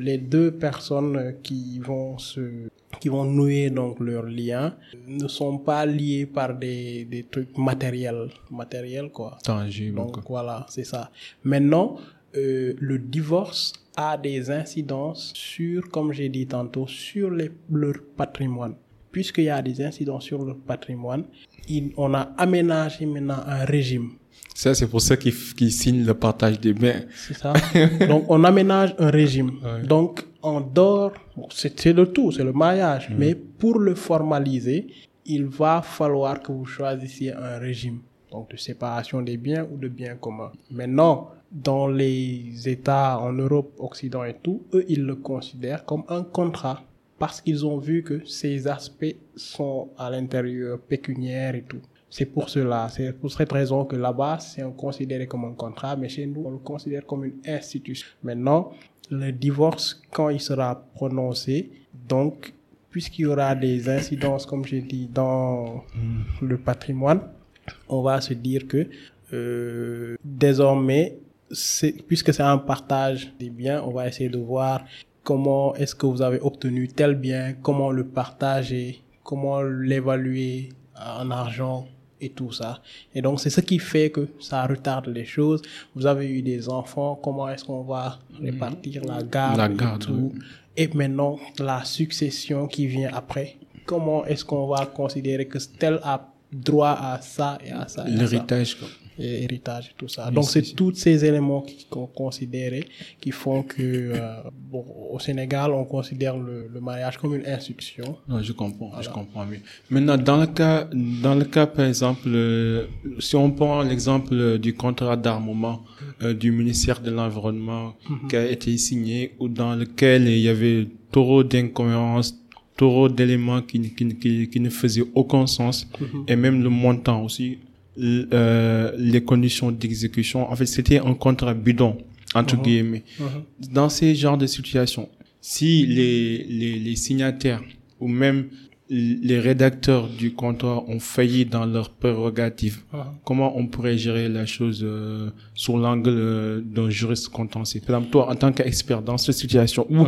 les deux personnes qui vont se, qui vont nouer donc leur lien ne sont pas liés par des, des trucs matériels, matériels quoi. Tangible, Donc quoi. voilà, c'est ça. Maintenant, euh, le divorce a des incidences sur, comme j'ai dit tantôt, sur les, leur patrimoine. Puisqu'il y a des incidences sur leur patrimoine, il- on a aménagé maintenant un régime. Ça, c'est pour ça qu'ils f- qu'ils signent le partage des biens. C'est ça. Donc, on aménage un régime. Ouais. Donc, en dehors, bon, c'est le tout, c'est le mariage. Mais pour le formaliser, il va falloir que vous choisissiez un régime. Donc, de séparation des biens ou de biens communs. Maintenant, dans les États en Europe, Occident et tout, eux, ils le considèrent comme un contrat. Parce qu'ils ont vu que ces aspects sont à l'intérieur pécuniaires et tout. C'est pour cela, c'est pour cette raison que là-bas, c'est considéré comme un contrat, mais chez nous, on le considère comme une institution. Maintenant, le divorce, quand il sera prononcé, donc, puisqu'il y aura des incidences, comme j'ai dit, dans le patrimoine, on va se dire que euh, désormais, puisque c'est un partage des biens, on va essayer de voir comment est-ce que vous avez obtenu tel bien, comment le partager, comment l'évaluer en argent et tout ça. Et donc, c'est ce qui fait que ça retarde les choses. Vous avez eu des enfants, comment est-ce qu'on va répartir la garde, La et garde, tout? oui. Et maintenant, la succession qui vient après. Comment est-ce qu'on va considérer que tel a droit à ça et à ça et à ça? L'héritage, quoi. Et héritage et tout ça. Oui, Donc c'est- tous ces éléments qui- qu'on considérait qui font que euh, bon, au Sénégal on considère le, le mariage comme une institution. Non, je comprends, je comprends mieux. Maintenant, dans le cas, dans le cas, par exemple, euh, si on prend l'exemple euh, du contrat d'armement euh, du ministère de l'Environnement qui a été signé ou dans lequel il y avait trop d'incohérences, trop d'éléments qui, qui, qui, qui ne faisaient aucun sens et même le montant aussi, euh, les conditions d'exécution. En fait, c'était un contrat bidon, entre guillemets. Dans ces genres de situations, si les, les, les signataires ou même les rédacteurs du contrat ont failli dans leurs prérogatives, comment on pourrait gérer la chose euh, sous l'angle euh, d'un juriste contentieux? Par exemple, toi, en tant qu'expert dans cette situation où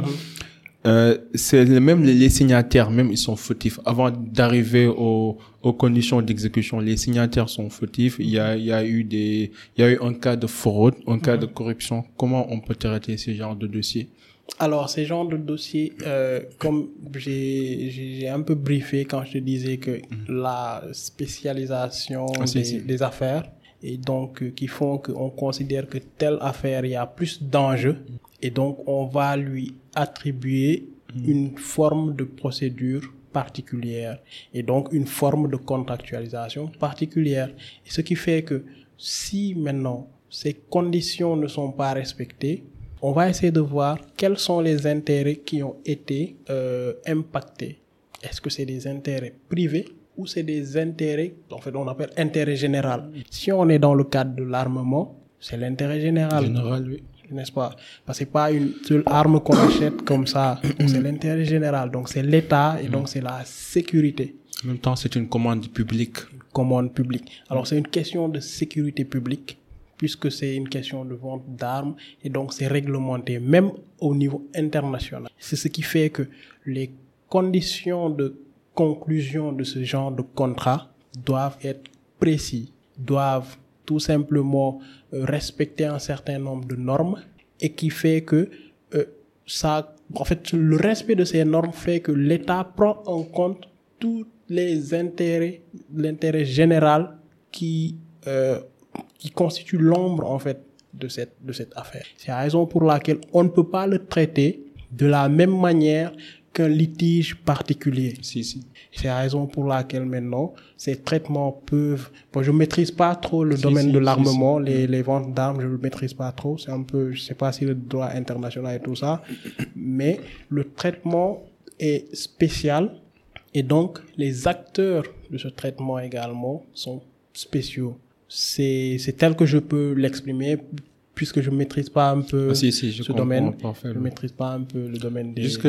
euh, c'est même les, signataires, même ils sont fautifs. Avant d'arriver aux, aux conditions d'exécution, les signataires sont fautifs. Il y a, il y a eu des, il y a eu un cas de fraude, un cas de corruption. Comment on peut traiter ce genre de dossier? Alors ces genres de dossiers, euh, comme j'ai un peu briefé quand je te disais que la spécialisation Ah, si, des, si. des affaires et donc euh, qui font qu'on considère que telle affaire il y a plus d'enjeux et donc on va lui attribuer une forme de procédure particulière et donc une forme de contractualisation particulière. Et ce qui fait que si maintenant ces conditions ne sont pas respectées, on va essayer de voir quels sont les intérêts qui ont été euh, impactés. Est-ce que c'est des intérêts privés ou c'est des intérêts, en fait, on appelle intérêt général? Si on est dans le cadre de l'armement, c'est l'intérêt général Général, oui. N'est-ce pas? Parce que c'est pas une seule arme qu'on achète comme ça. c'est l'intérêt général. Donc c'est l'État et donc c'est la sécurité. En même temps, c'est une commande publique. commande publique. Alors, c'est une question de sécurité publique, puisque c'est une question de vente d'armes, et donc c'est réglementé, même au niveau international. C'est ce qui fait que les conditions de conclusion de ce genre de contrat doivent être précis, doivent tout simplement euh, respecter un certain nombre de normes, et qui fait que euh, ça, en fait, le respect de ces normes fait que l'État prend en compte tous les intérêts, l'intérêt général qui, euh, qui constitue l'ombre, en fait, de cette, de cette affaire. C'est la raison pour laquelle on ne peut pas le traiter de la même manière qu'un litige particulier. Si, si. C'est la raison pour laquelle maintenant, ces traitements peuvent... Bon, je maîtrise pas trop le Si, domaine si, de l'armement, les, les ventes d'armes, je le maîtrise pas trop. C'est un peu, je sais pas si le droit international et tout ça, mais le traitement est spécial et donc les acteurs de ce traitement également sont spéciaux. C'est tel que je peux l'exprimer puisque je maîtrise pas un peu Ah, si, si, je ce domaine. Je parfaitement. maîtrise pas un peu le domaine des... Jusque,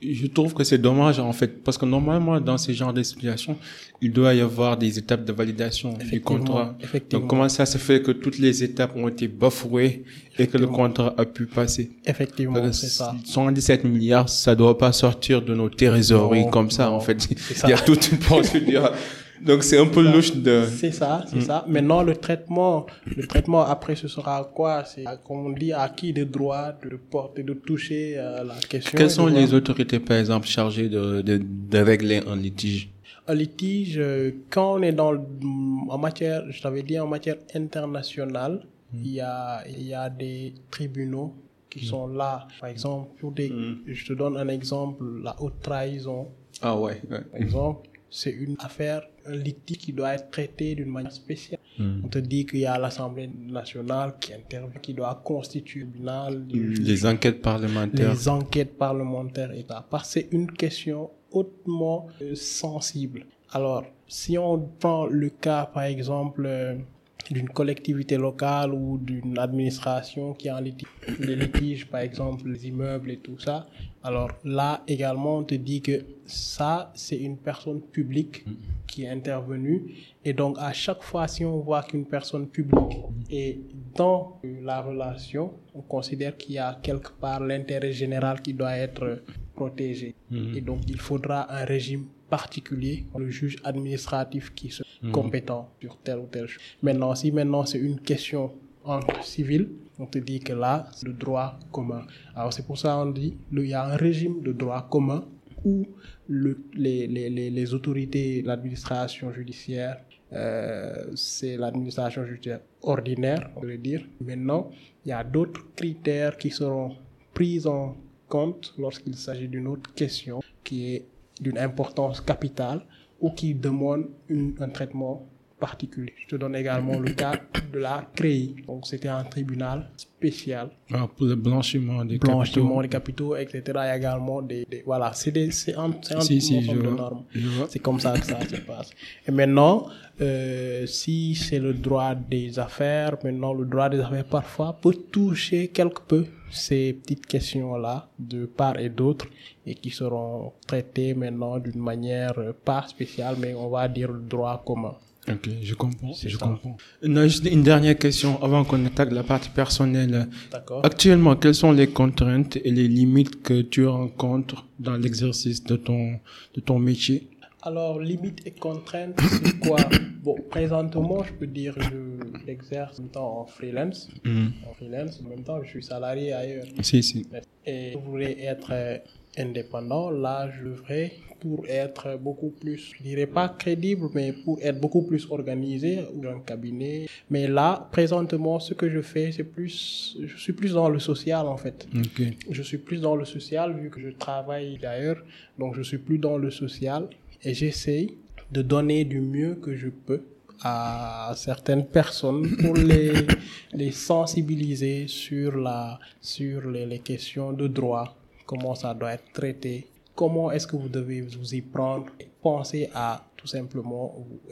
je trouve que c'est dommage en fait, parce que normalement dans ce genre de situation, il doit y avoir des étapes de validation du contrat. effectivement. Donc comment ça se fait que toutes les étapes ont été bafouées et que le contrat a pu passer? Effectivement, Parce c'est que ça. 117 milliards, ça doit pas sortir de nos trésoreries comme ça en fait. ça. Il y a toute une procédure. Donc c'est un peu louche de. C'est ça, Mm. c'est ça. Maintenant, le traitement, le traitement après, ce sera quoi? C'est, comme on dit, à qui de droit de porter, de toucher euh, la question. Quelles sont les autorités par exemple chargées de, de, de régler un litige? Un litige, euh, quand on est dans en matière, je t'avais dit en matière internationale, Mm. il y a, il y a des tribunaux qui sont là. Par exemple, pour des, Mm. je te donne un exemple, la haute trahison. Ah ouais. ouais. Par exemple, c'est une affaire, un litige qui doit être traité d'une manière spéciale. Mm. On te dit qu'il y a l'Assemblée nationale qui intervient, qui doit constituer un tribunal, Les enquêtes parlementaires. les enquêtes parlementaires et ça. Parce que c'est une question hautement euh, sensible. Alors, si on prend le cas, par exemple, euh, d'une collectivité locale ou d'une administration qui a un litige, les litiges, par exemple, les immeubles et tout ça, alors là également, on te dit que ça, c'est une personne publique qui est intervenue. Et donc, à chaque fois, si on voit qu'une personne publique est dans la relation, on considère qu'il y a quelque part l'intérêt général qui doit être protégé. Et donc, il faudra un régime particulier, le juge administratif qui se compétent sur telle ou telle chose. Maintenant, si maintenant c'est une question entre civils, on te dit que là, c'est le droit commun. Alors, c'est pour ça qu'on dit qu'il y a un régime de droit commun où le, les, autorités, l'administration judiciaire, euh, c'est l'administration judiciaire ordinaire, on peut dire. Maintenant, il y a d'autres critères qui seront pris en compte lorsqu'il s'agit d'une autre question qui est d'une importance capitale ou qui demande un traitement particulier. Je te donne également le cas de la CREI. Donc, c'était un tribunal spécial Ah, pour le blanchiment des blanchiment capitaux. des capitaux, etc. Il y a également des, des- voilà, c'est un, c'est un Si, si, de normes. C'est comme ça que ça se passe. Et maintenant, euh, si c'est le droit des affaires, maintenant le droit des affaires parfois peut toucher quelque peu ces petites questions-là de part et d'autre et qui seront traitées maintenant d'une manière euh, pas spéciale, mais on va dire le droit commun. Ok, je comprends. Je ça. comprends. Non, juste une dernière question avant qu'on attaque la partie personnelle. D'accord Actuellement, quelles sont les contraintes et les limites que tu rencontres dans l'exercice de ton, de ton métier? Alors, limites et contraintes, c'est quoi? Bon, présentement, je peux dire que je exerce en même temps en freelance. En freelance, en même temps, je suis salarié ailleurs. Si, si. Et je voulais être euh, indépendant. Là, je devrais, pour être beaucoup plus, je dirais pas crédible, mais pour être beaucoup plus organisé, ou un cabinet. Mais là, présentement, ce que je fais, c'est plus, je suis plus dans le social, en fait. Ok. Je suis plus dans le social vu que je travaille d'ailleurs. Donc je suis plus dans le social et j'essaye de donner du mieux que je peux à certaines personnes pour les, les sensibiliser sur, la, sur les, les questions de droit, comment ça doit être traité, comment est-ce que vous devez vous y prendre. Pensez à tout simplement,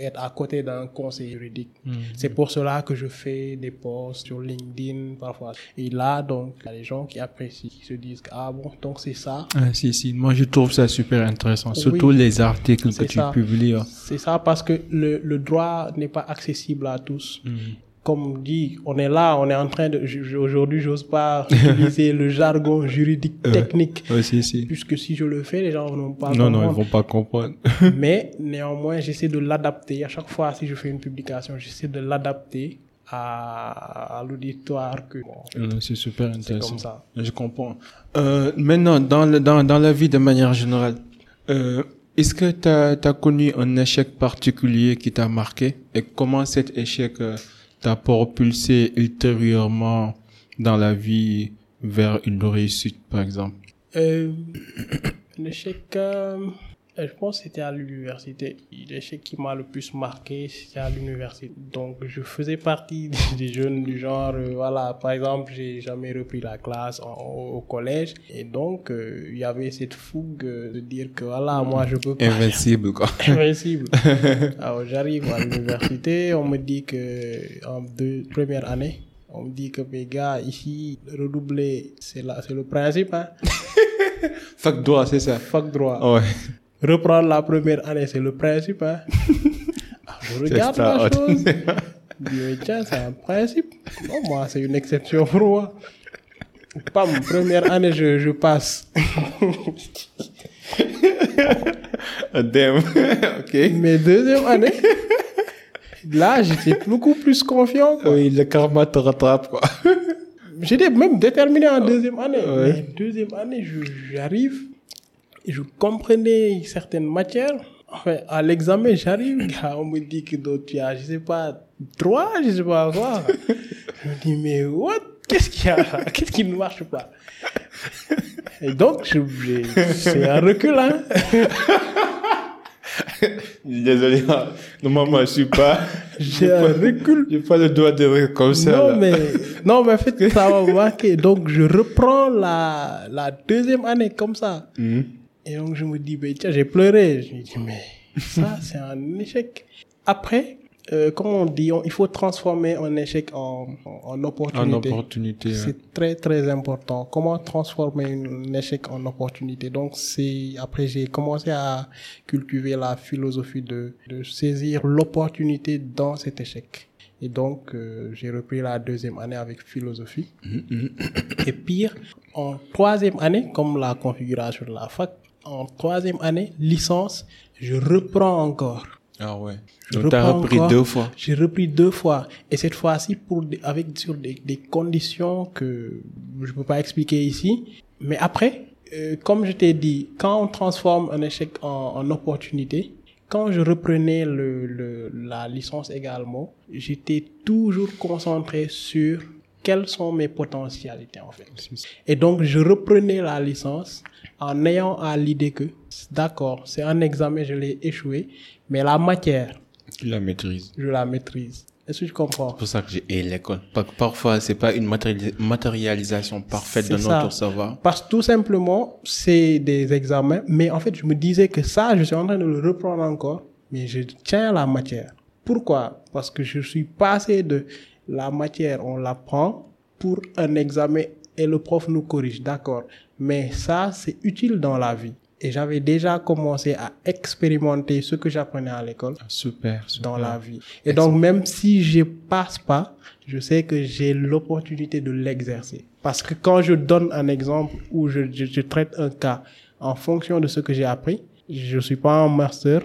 être à côté d'un conseiller juridique. Mhm. C'est pour cela que je fais des posts sur LinkedIn parfois. Et là, donc, il y a des gens qui apprécient, qui se disent, ah bon, donc c'est ça. Ah, si, si. Moi, je trouve ça super intéressant. Surtout les articles que tu publies. hein. C'est ça parce que le, le droit n'est pas accessible à tous. Mhm. Comme dit, on est là, on est en train de... Aujourd'hui, j'ose pas utiliser le jargon juridique Euh. technique. Ouais, si, si. Puisque si je le fais, les gens vont pas Non, non, ils comprendre. vont pas comprendre. Mais néanmoins, j'essaie de l'adapter. À chaque fois, si je fais une publication, j'essaie de l'adapter à, à l'auditoire que bon, Euh, C'est super c'est intéressant. comme ça. Je comprends. Euh, maintenant, dans, le, dans, dans la vie de manière générale, euh, est-ce que tu as, connu un échec particulier qui t'a marqué? Et comment cet échec euh, t'a propulsé ultérieurement dans la vie vers une réussite, par exemple? Euh, euh, je pense que c'était à l'université. L'échec qui m'a le plus marqué, c'était à l'université. Donc, je faisais partie des jeunes du genre, euh, voilà, par exemple, j'ai jamais repris la classe en- au collège. Et donc, euh, il y avait cette fougue euh, de dire que, voilà, moi, je peux pas Invincible, quoi. invincible. Alors j'arrive à l'université, on me dit que en deux première année, on me dit que mes gars ici redoubler c'est le principe hein. Fac droit, c'est ça Fac droit. Ouais. Reprendre la première année c'est le principe hein. Ah, je regarde la chose. Mais tiens c'est un principe. Non moi c'est une exception pour moi. Pam première année je je passe. Ah, Damn. ok. Mais deuxième année. Là, j'étais beaucoup plus confiant. quoi. Oui, le karma te rattrape, quoi. J'étais même déterminé en deuxième année. Ouais. Mais deuxième année, j'arrive et je comprenais certaines matières. Enfin, à l'examen, j'arrive, on me dit que d'autres, tu as, je sais pas, trois, je sais pas quoi. je me dis, mais what? Qu'est-ce qu'il y a? Là Qu'est-ce qui ne marche pas? Et donc, je- c'est un recul, hein. Désolé. hein. Normalement, je suis pas. J'ai un recul. J'ai pas le droit de rire comme ça. Non, là. mais, non, mais en fait, ça m'a marqué. Donc, je reprends la, la deuxième année comme ça. Mhm. Et donc, je me dis, ben, tiens, j'ai pleuré. Je me dis, mais ça, c'est un échec. Après, euh, comme on dit, on- il faut transformer un échec en, en, opportunité. ouais. C'est très, très important. Comment transformer un échec en opportunité? Donc, c'est, après, j'ai commencé à cultiver la philosophie de, de saisir l'opportunité dans cet échec. Et donc, euh, j'ai repris la deuxième année avec philosophie. Et pire, en troisième année, comme la configuration de la fac, en troisième année, licence, je reprends encore. Ah ouais. Je Donc, t'as repris encore. deux fois. J'ai repris deux fois. Et cette fois-ci, pour avec sur des, des conditions que je peux pas expliquer ici. Mais après, euh, comme je t'ai dit, quand on transforme un échec en, en opportunité, quand je reprenais le, le, la licence également, j'étais toujours concentré sur quelles sont mes potentialités en fait. Et donc, je reprenais la licence en ayant à l'idée que, d'accord, c'est un examen, je l'ai échoué, mais la matière, Tu la maîtrises. je la maîtrise. Est-ce que tu comprends? C'est pour ça que j'ai aimé l'école. Par- Parfois, c'est pas une matéri- matérialisation parfaite de notre savoir. Parce que tout simplement, c'est des examens, mais en fait, je me disais que ça, je suis en train de le reprendre encore, mais je tiens la matière. Pourquoi? Parce que je suis passé de la matière, on l'apprend pour un examen et le prof nous corrige, d'accord. Mais ça, c'est utile dans la vie. Et j'avais déjà commencé à expérimenter ce que j'apprenais à l'école Ah, Super, super. dans la vie. Et donc, même si je passe pas, je sais que j'ai l'opportunité de l'exercer. Parce que quand je donne un exemple où je, je, je traite un cas en fonction de ce que j'ai appris, je suis pas un master,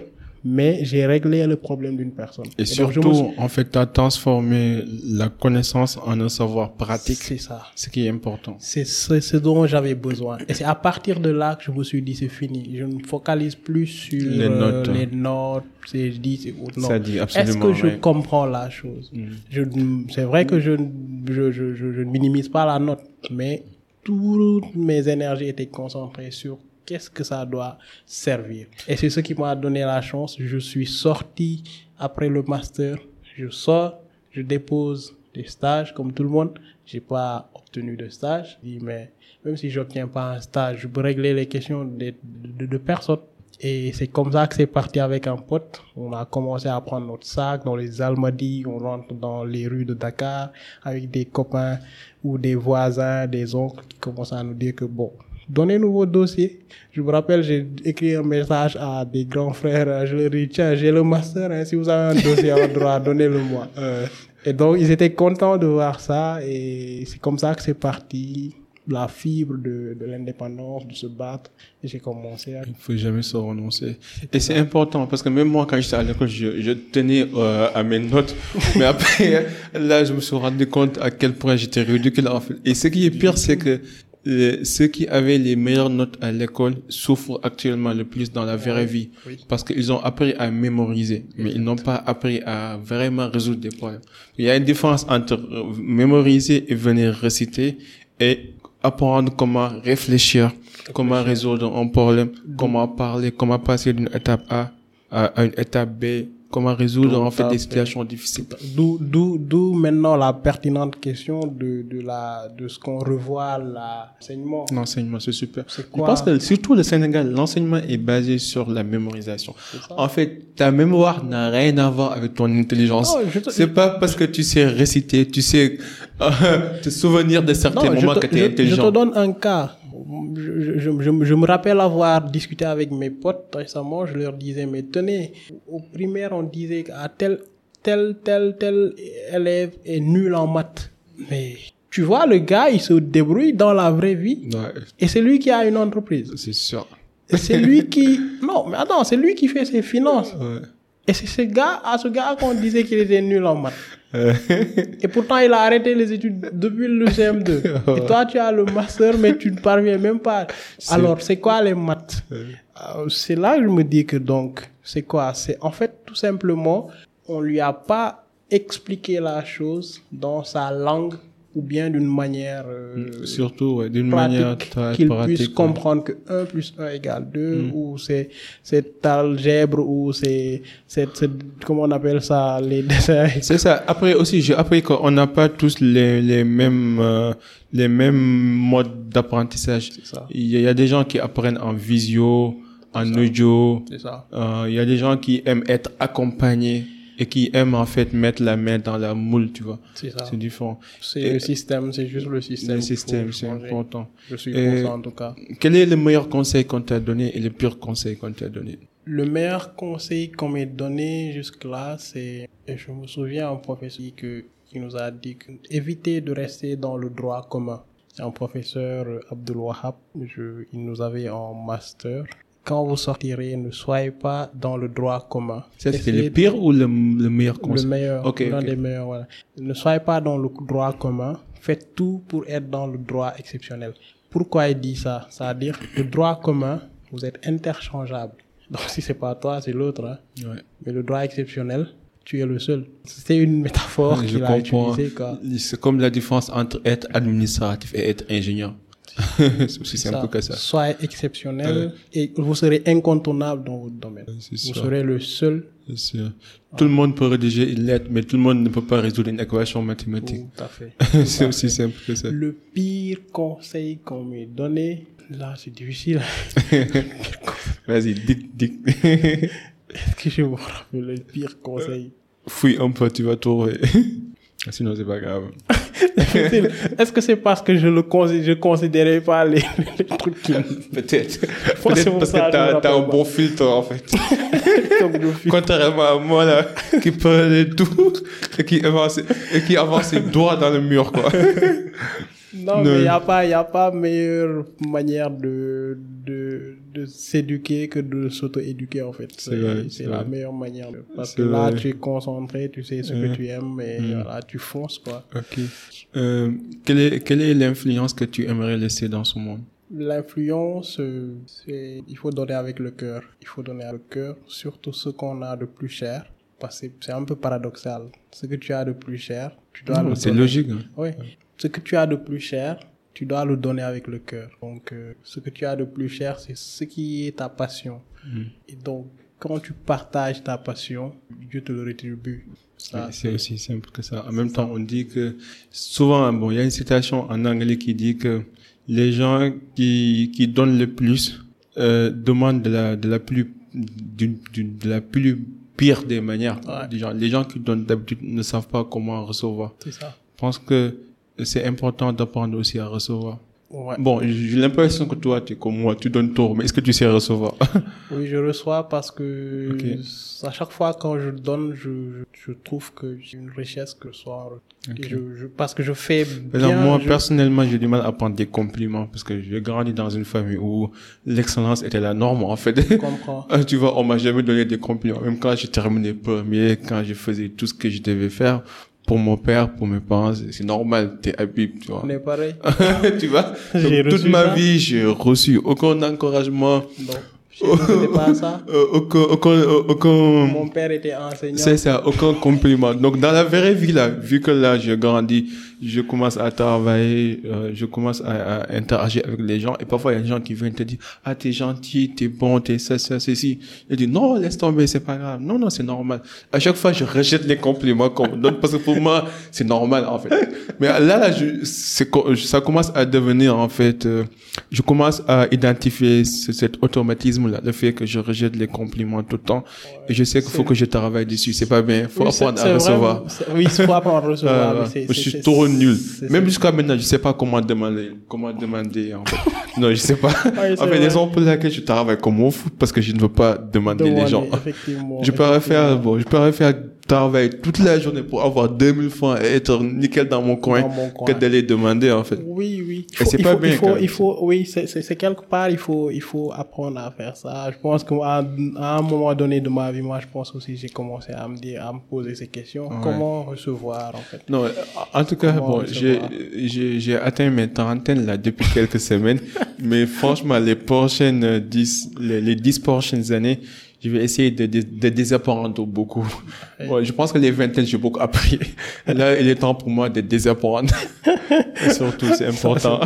mais j'ai réglé le problème d'une personne. Et, surtout, suis- en fait, tu as transformé la connaissance en un savoir pratique, c'est ça. ce qui est important. C'est ce, dont j'avais besoin. Et c'est à partir de là que je me suis dit, c'est fini. Je ne me focalise plus sur Les euh, notes. les notes, c'est autre. Non. Ça dit Est-ce absolument que je comprends la chose? Mm. C'est vrai que je, je, je, je, je ne minimise pas la note, mais toutes mes énergies étaient concentrées sur qu'est-ce que ça doit servir. Et c'est ce qui m'a donné la chance. Je suis sorti après le master. Je sors, je dépose des stages comme tout le monde. J'ai pas obtenu de stage. Je dis, mais même si j'obtiens pas un stage, je peux régler les questions de, de, de personnes. Et c'est comme ça que c'est parti avec un pote. On a commencé à prendre notre sac dans les Almadies, on rentre dans les rues de Dakar avec des copains ou des voisins, des oncles qui commencent à nous dire que bon, donnez-nous vos dossiers. Je me rappelle, j'ai écrit un message à des grands frères. Je leur ai dit, tiens, j'ai le master, hein, si vous avez un dossier à droit, donnez-le-moi. Et donc, ils étaient contents de voir ça et c'est comme ça que c'est parti la fibre de, de l'indépendance, de se battre. Et j'ai commencé à... Il faut jamais se renoncer. Et c'est important parce que même moi, quand j'étais à l'école, je, je tenais euh, à mes notes. Mais après, là, je me suis rendu compte à quel point j'étais ridicule. En fait. Et ce qui est pire, c'est que euh, ceux qui avaient les meilleures notes à l'école souffrent actuellement le plus dans la vraie vie Oui. parce qu'ils ont appris à mémoriser, mais ils n'ont pas appris à vraiment résoudre des problèmes. Il y a une différence entre euh, mémoriser et venir réciter et apprendre comment réfléchir, comment résoudre un problème, comment parler, comment passer d'une étape A à une étape B, comment résoudre en fait des situations difficiles. D'où, d'où, d'où maintenant la pertinente question de, de la, de ce qu'on revoit l'enseignement. L'enseignement, c'est super. C'est Je quoi pense que surtout le Sénégal, l'enseignement est basé sur la mémorisation. En fait, ta mémoire n'a rien à voir avec ton intelligence. Te- C'est pas parce que tu sais réciter, tu sais euh, te souvenir de certains Non, moments te, que tu es je- je intelligent. te donne un cas. Je, je, je, je me- rappelle avoir discuté avec mes potes récemment. Je leur disais, mais tenez, au primaire, on disait qu'à tel, tel, tel, tel élève est nul en maths. Mais tu vois, le gars, il se débrouille dans la vraie vie. Ouais, Et c'est lui qui a une entreprise. c'est sûr. Et c'est lui qui... Non, mais attends, c'est lui qui fait ses finances. Ouais. Et c'est ce gars, à ce gars qu'on disait qu'il était nul en maths. Euh, Et pourtant, il a arrêté les études depuis le CM2. Et toi, tu as le master, mais tu ne parviens même pas. Alors, c'est quoi les maths? Euh, C'est là que je me dis que donc, c'est quoi? C'est en fait tout simplement, on lui a pas expliqué la chose dans sa langue ou bien d'une manière euh, Surtout, ouais, d'une manière très qu'il pratique. puisse ouais. comprendre que 1 plus 1 égale 2 ou c'est c'est algèbre ou c'est c'est c'est- comment on appelle ça les dessins C'est ça. Après aussi, j'ai appris qu'on n'a pas tous les, les mêmes euh, les mêmes modes d'apprentissage. C'est ça. Il y, a- il y a des gens qui apprennent en visio, en audio. c'est ça Euh, Il y a des gens qui aiment être accompagnés et qui aiment en fait mettre la main dans la moule, tu vois. c'est ça C'est différent. c'est le système c'est juste le système Le système, c'est important. je suis Et- conscient en tout cas Quel est le meilleur conseil qu'on t'a donné et le pire conseil qu'on t'a donné? Le meilleur conseil qu'on m'ait donné jusque-là, c'est, je me souviens un professeur que, qui nous a dit éviter de rester dans le droit commun. C'est un professeur, Abdul Wahab, je, il nous avait en master. Quand vous sortirez, ne soyez pas dans le droit commun. Essayez le pire ou le, le meilleur le conseil? meilleur, Ok, l'un ok. des meilleurs, voilà. Ne soyez pas dans le droit commun. Faites tout pour être dans le droit exceptionnel. Pourquoi il dit ça? C'est-à-dire, le droit commun, vous êtes interchangeable. Donc, si c'est pas toi, c'est l'autre. hein. Ouais. Mais le droit exceptionnel, tu es le seul. C'était une métaphore Je qu'il a utilisée. C'est comme la différence entre être administratif et être ingénieur. c'est aussi simple Ça, que ça. Soyez exceptionnel et vous serez incontournable dans votre domaine. Vous serez le seul. Tout le monde peut rédiger une lettre, mais tout le monde ne peut pas résoudre une équation mathématique. Tout à fait. c'est aussi simple que ça. Le pire conseil qu'on m'ait donné, là, c'est difficile. Vas-y, dic, dic. Est-ce que je me rappelle le pire conseil? Fouille un peu, tu vas trouver. Sinon, c'est pas grave. Est-ce que c'est parce que je le considère, je considérais pas les, les trucs qui Peut-être. Pour parce que ça, me t'as, un bon filtre, en fait. Contrairement à moi, là, qui prenait tout et qui avançait, et qui avance ses doigts dans le mur, quoi. Non, Ne- mais il n'y a pas, y a pas meilleure manière de, de, de s'éduquer que de s'auto-éduquer, en fait. C'est la meilleure manière. de- Parce que là, vrai. tu es concentré, tu sais ce que tu aimes, et Mm. voilà, tu fonces, quoi. Ok. Euh, quelle est, quelle est l'influence que tu aimerais laisser dans ce monde? L'influence, euh, c'est, il faut donner avec le cœur. Il faut donner avec le cœur, surtout ce qu'on a de plus cher. Parce que c'est un peu paradoxal. Ce que tu as de plus cher, tu dois le C'est logique. hein. Oui. Ce que tu as de plus cher, tu dois le donner avec le cœur. Donc, euh, ce que tu as de plus cher, c'est ce qui est ta passion. Mm. Et donc, quand tu partages ta passion, Dieu te le rétribue. C'est aussi simple que ça. En même temps, on dit que souvent, bon, il y a une citation en anglais qui dit que les gens qui, qui donnent le plus euh, demande de la, de la plus, de la plus pire des manières. Ouais. Les gens, les gens qui donnent d'habitude ne savent pas comment recevoir. C'est ça. Je pense que c'est important d'apprendre aussi à recevoir. Ouais. Bon, j'ai l'impression que toi, tu es comme moi, tu donnes tort, mais est-ce que tu sais recevoir? Oui, je reçois parce que à chaque fois quand je donne, je, trouve que j'ai une richesse que ce soit. Je, je, parce que je fais bien. moi, je- personnellement, j'ai du mal à prendre des compliments parce que j'ai grandi dans une famille où l'excellence était la norme, en fait. je comprends. Ah, tu vois, on m'a jamais donné des compliments. Même quand j'ai terminé premier, quand je faisais tout ce que je devais faire, pour mon père, pour mes parents, c'est normal, t'es habitué, tu vois. On est pareil. tu vois? Donc, toute ma ça. vie, j'ai reçu aucun encouragement, c'était pas ça. euh, aucun, aucun, aucun, Mon père était enseignant. c'est ça, aucun compliment. Donc, dans la vraie vie, là, vu que là, j'ai grandi, je commence à travailler, euh, je commence à, à interagir avec les gens. Et parfois, il y a des gens qui viennent te dire, ah, t'es gentil, t'es bon, t'es ça, ça, ceci. Je dis, non, laisse tomber, c'est pas grave. Non, non, c'est normal. À chaque fois, je rejette les compliments qu'on me donne parce que pour moi, c'est normal, en fait. Mais là, là, je, ça commence à devenir, en fait, euh, je commence à identifier ce- cet automatisme-là, le fait que je rejette les compliments tout le temps. Et je sais qu'il faut que je travaille dessus. C'est pas bien. Faut Oui, apprendre à recevoir. c'est- Oui, il faut apprendre à recevoir. Euh, mais je suis c'est- trop nul. Même jusqu'à maintenant, je sais pas comment demander, comment demander, en fait. non, je sais pas. Oui, en fait, les raisons pour lesquelles je travaille comme foot, parce que je ne veux pas demander les demander, gens. Effectivement. Je pourrais faire, bon, je pourrais faire travailler toute la journée pour avoir 2000 francs et être nickel dans mon coin Dans mon coin. que d'aller demander, en fait. Oui, oui. Et c'est pas faut, bien, Il faut, il faut, oui, c'est, c'est, c'est quelque part, il faut, il faut apprendre à faire ça. Je pense qu'à à un moment donné de ma vie, moi, je pense aussi, j'ai commencé à me dire, à me poser ces questions. Ouais. Comment recevoir, en fait? Non, en tout cas, Comment bon, j'ai, j'ai, j'ai atteint mes trentaines là depuis quelques semaines, mais franchement, les prochaines euh, dix, les, les dix prochaines années, je vais essayer de, de, de désapprendre beaucoup. Bon, je pense que les vingtaines, j'ai beaucoup appris. Là, il est temps pour moi de désapprendre. Et surtout, c'est important.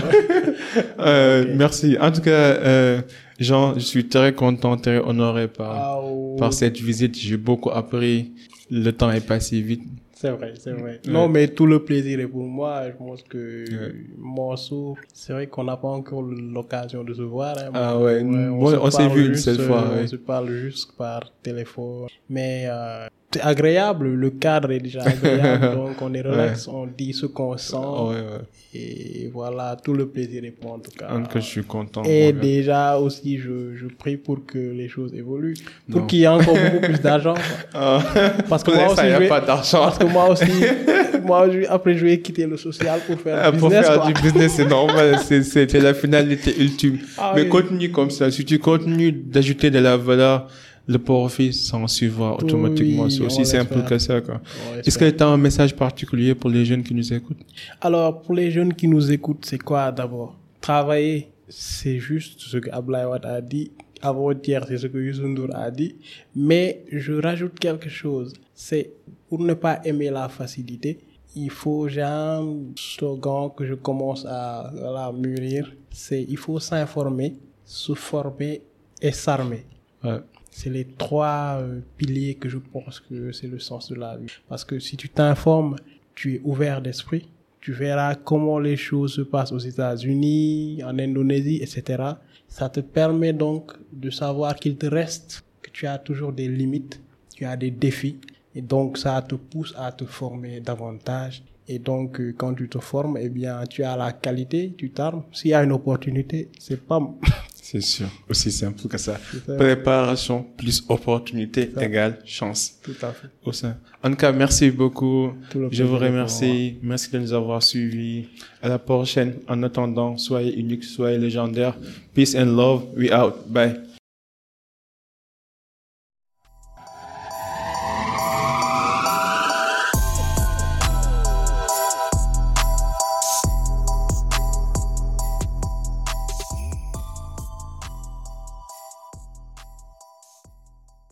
euh, Merci. En tout cas, euh, Jean, je suis très content, très honoré par, oh, par cette visite. J'ai beaucoup appris. Le temps est passé vite. C'est vrai, c'est vrai. Ouais. Non, mais tout le plaisir est pour moi. Je pense que Ouais. Morceau, c'est vrai qu'on n'a pas encore l'occasion de se voir. hein. Ah ouais, on s'est vu juste, seule fois, euh. On se parle juste par téléphone. Mais euh, agréable, le cadre est déjà agréable. donc on est relax, on dit ce qu'on sent. Ouais, ouais. Et voilà, tout le plaisir est pour en tout cas. En je suis content. Et déjà aussi, je, je prie pour que les choses évoluent. Pour qu'il y ait encore beaucoup plus d'argent. Ah. Parce que Pour moi aussi, il n'y je a vais- pas d'argent. Parce que moi aussi, moi, après, je vais quitter le social pour faire Ah, du Pour business. faire quoi. du business, c'est normal. C'était la finalité ultime. Ah Mais oui. continue comme ça. Si tu continues d'ajouter de la valeur, le profit s'en suivra automatiquement. Oui, c'est aussi simple que ça. Est-ce que tu as un message particulier pour les jeunes qui nous écoutent? Alors, pour les jeunes qui nous écoutent, c'est quoi d'abord? Travailler, c'est juste ce que Ablaye Wade a dit. Avant-hier, c'est ce que Youssou N'Dour a dit. Mais je rajoute quelque chose. C'est pour ne pas aimer la facilité, il faut, j'ai un slogan que je commence à, voilà, mûrir. C'est il faut s'informer, se former et s'armer. Ouais. C'est les trois euh, piliers que je pense que c'est le sens de la vie. Parce que si tu t'informes, tu es ouvert d'esprit, tu verras comment les choses se passent aux États-Unis, en Indonésie, etc. Ça te permet donc de savoir qu'il te reste, que tu as toujours des limites, tu as des défis. Et donc, ça te pousse à te former davantage. Et donc, euh, quand tu te formes, eh bien, tu as la qualité, tu t'armes. S'il y a une opportunité, c'est pas... C'est sûr. Aussi simple que ça. Préparation plus opportunité égale chance. Tout à fait. Au sein. En tout cas, merci beaucoup. Je vous remercie. Merci de nous avoir suivis. À la prochaine. En attendant, soyez unique, soyez légendaire. Peace and love. We out. Bye.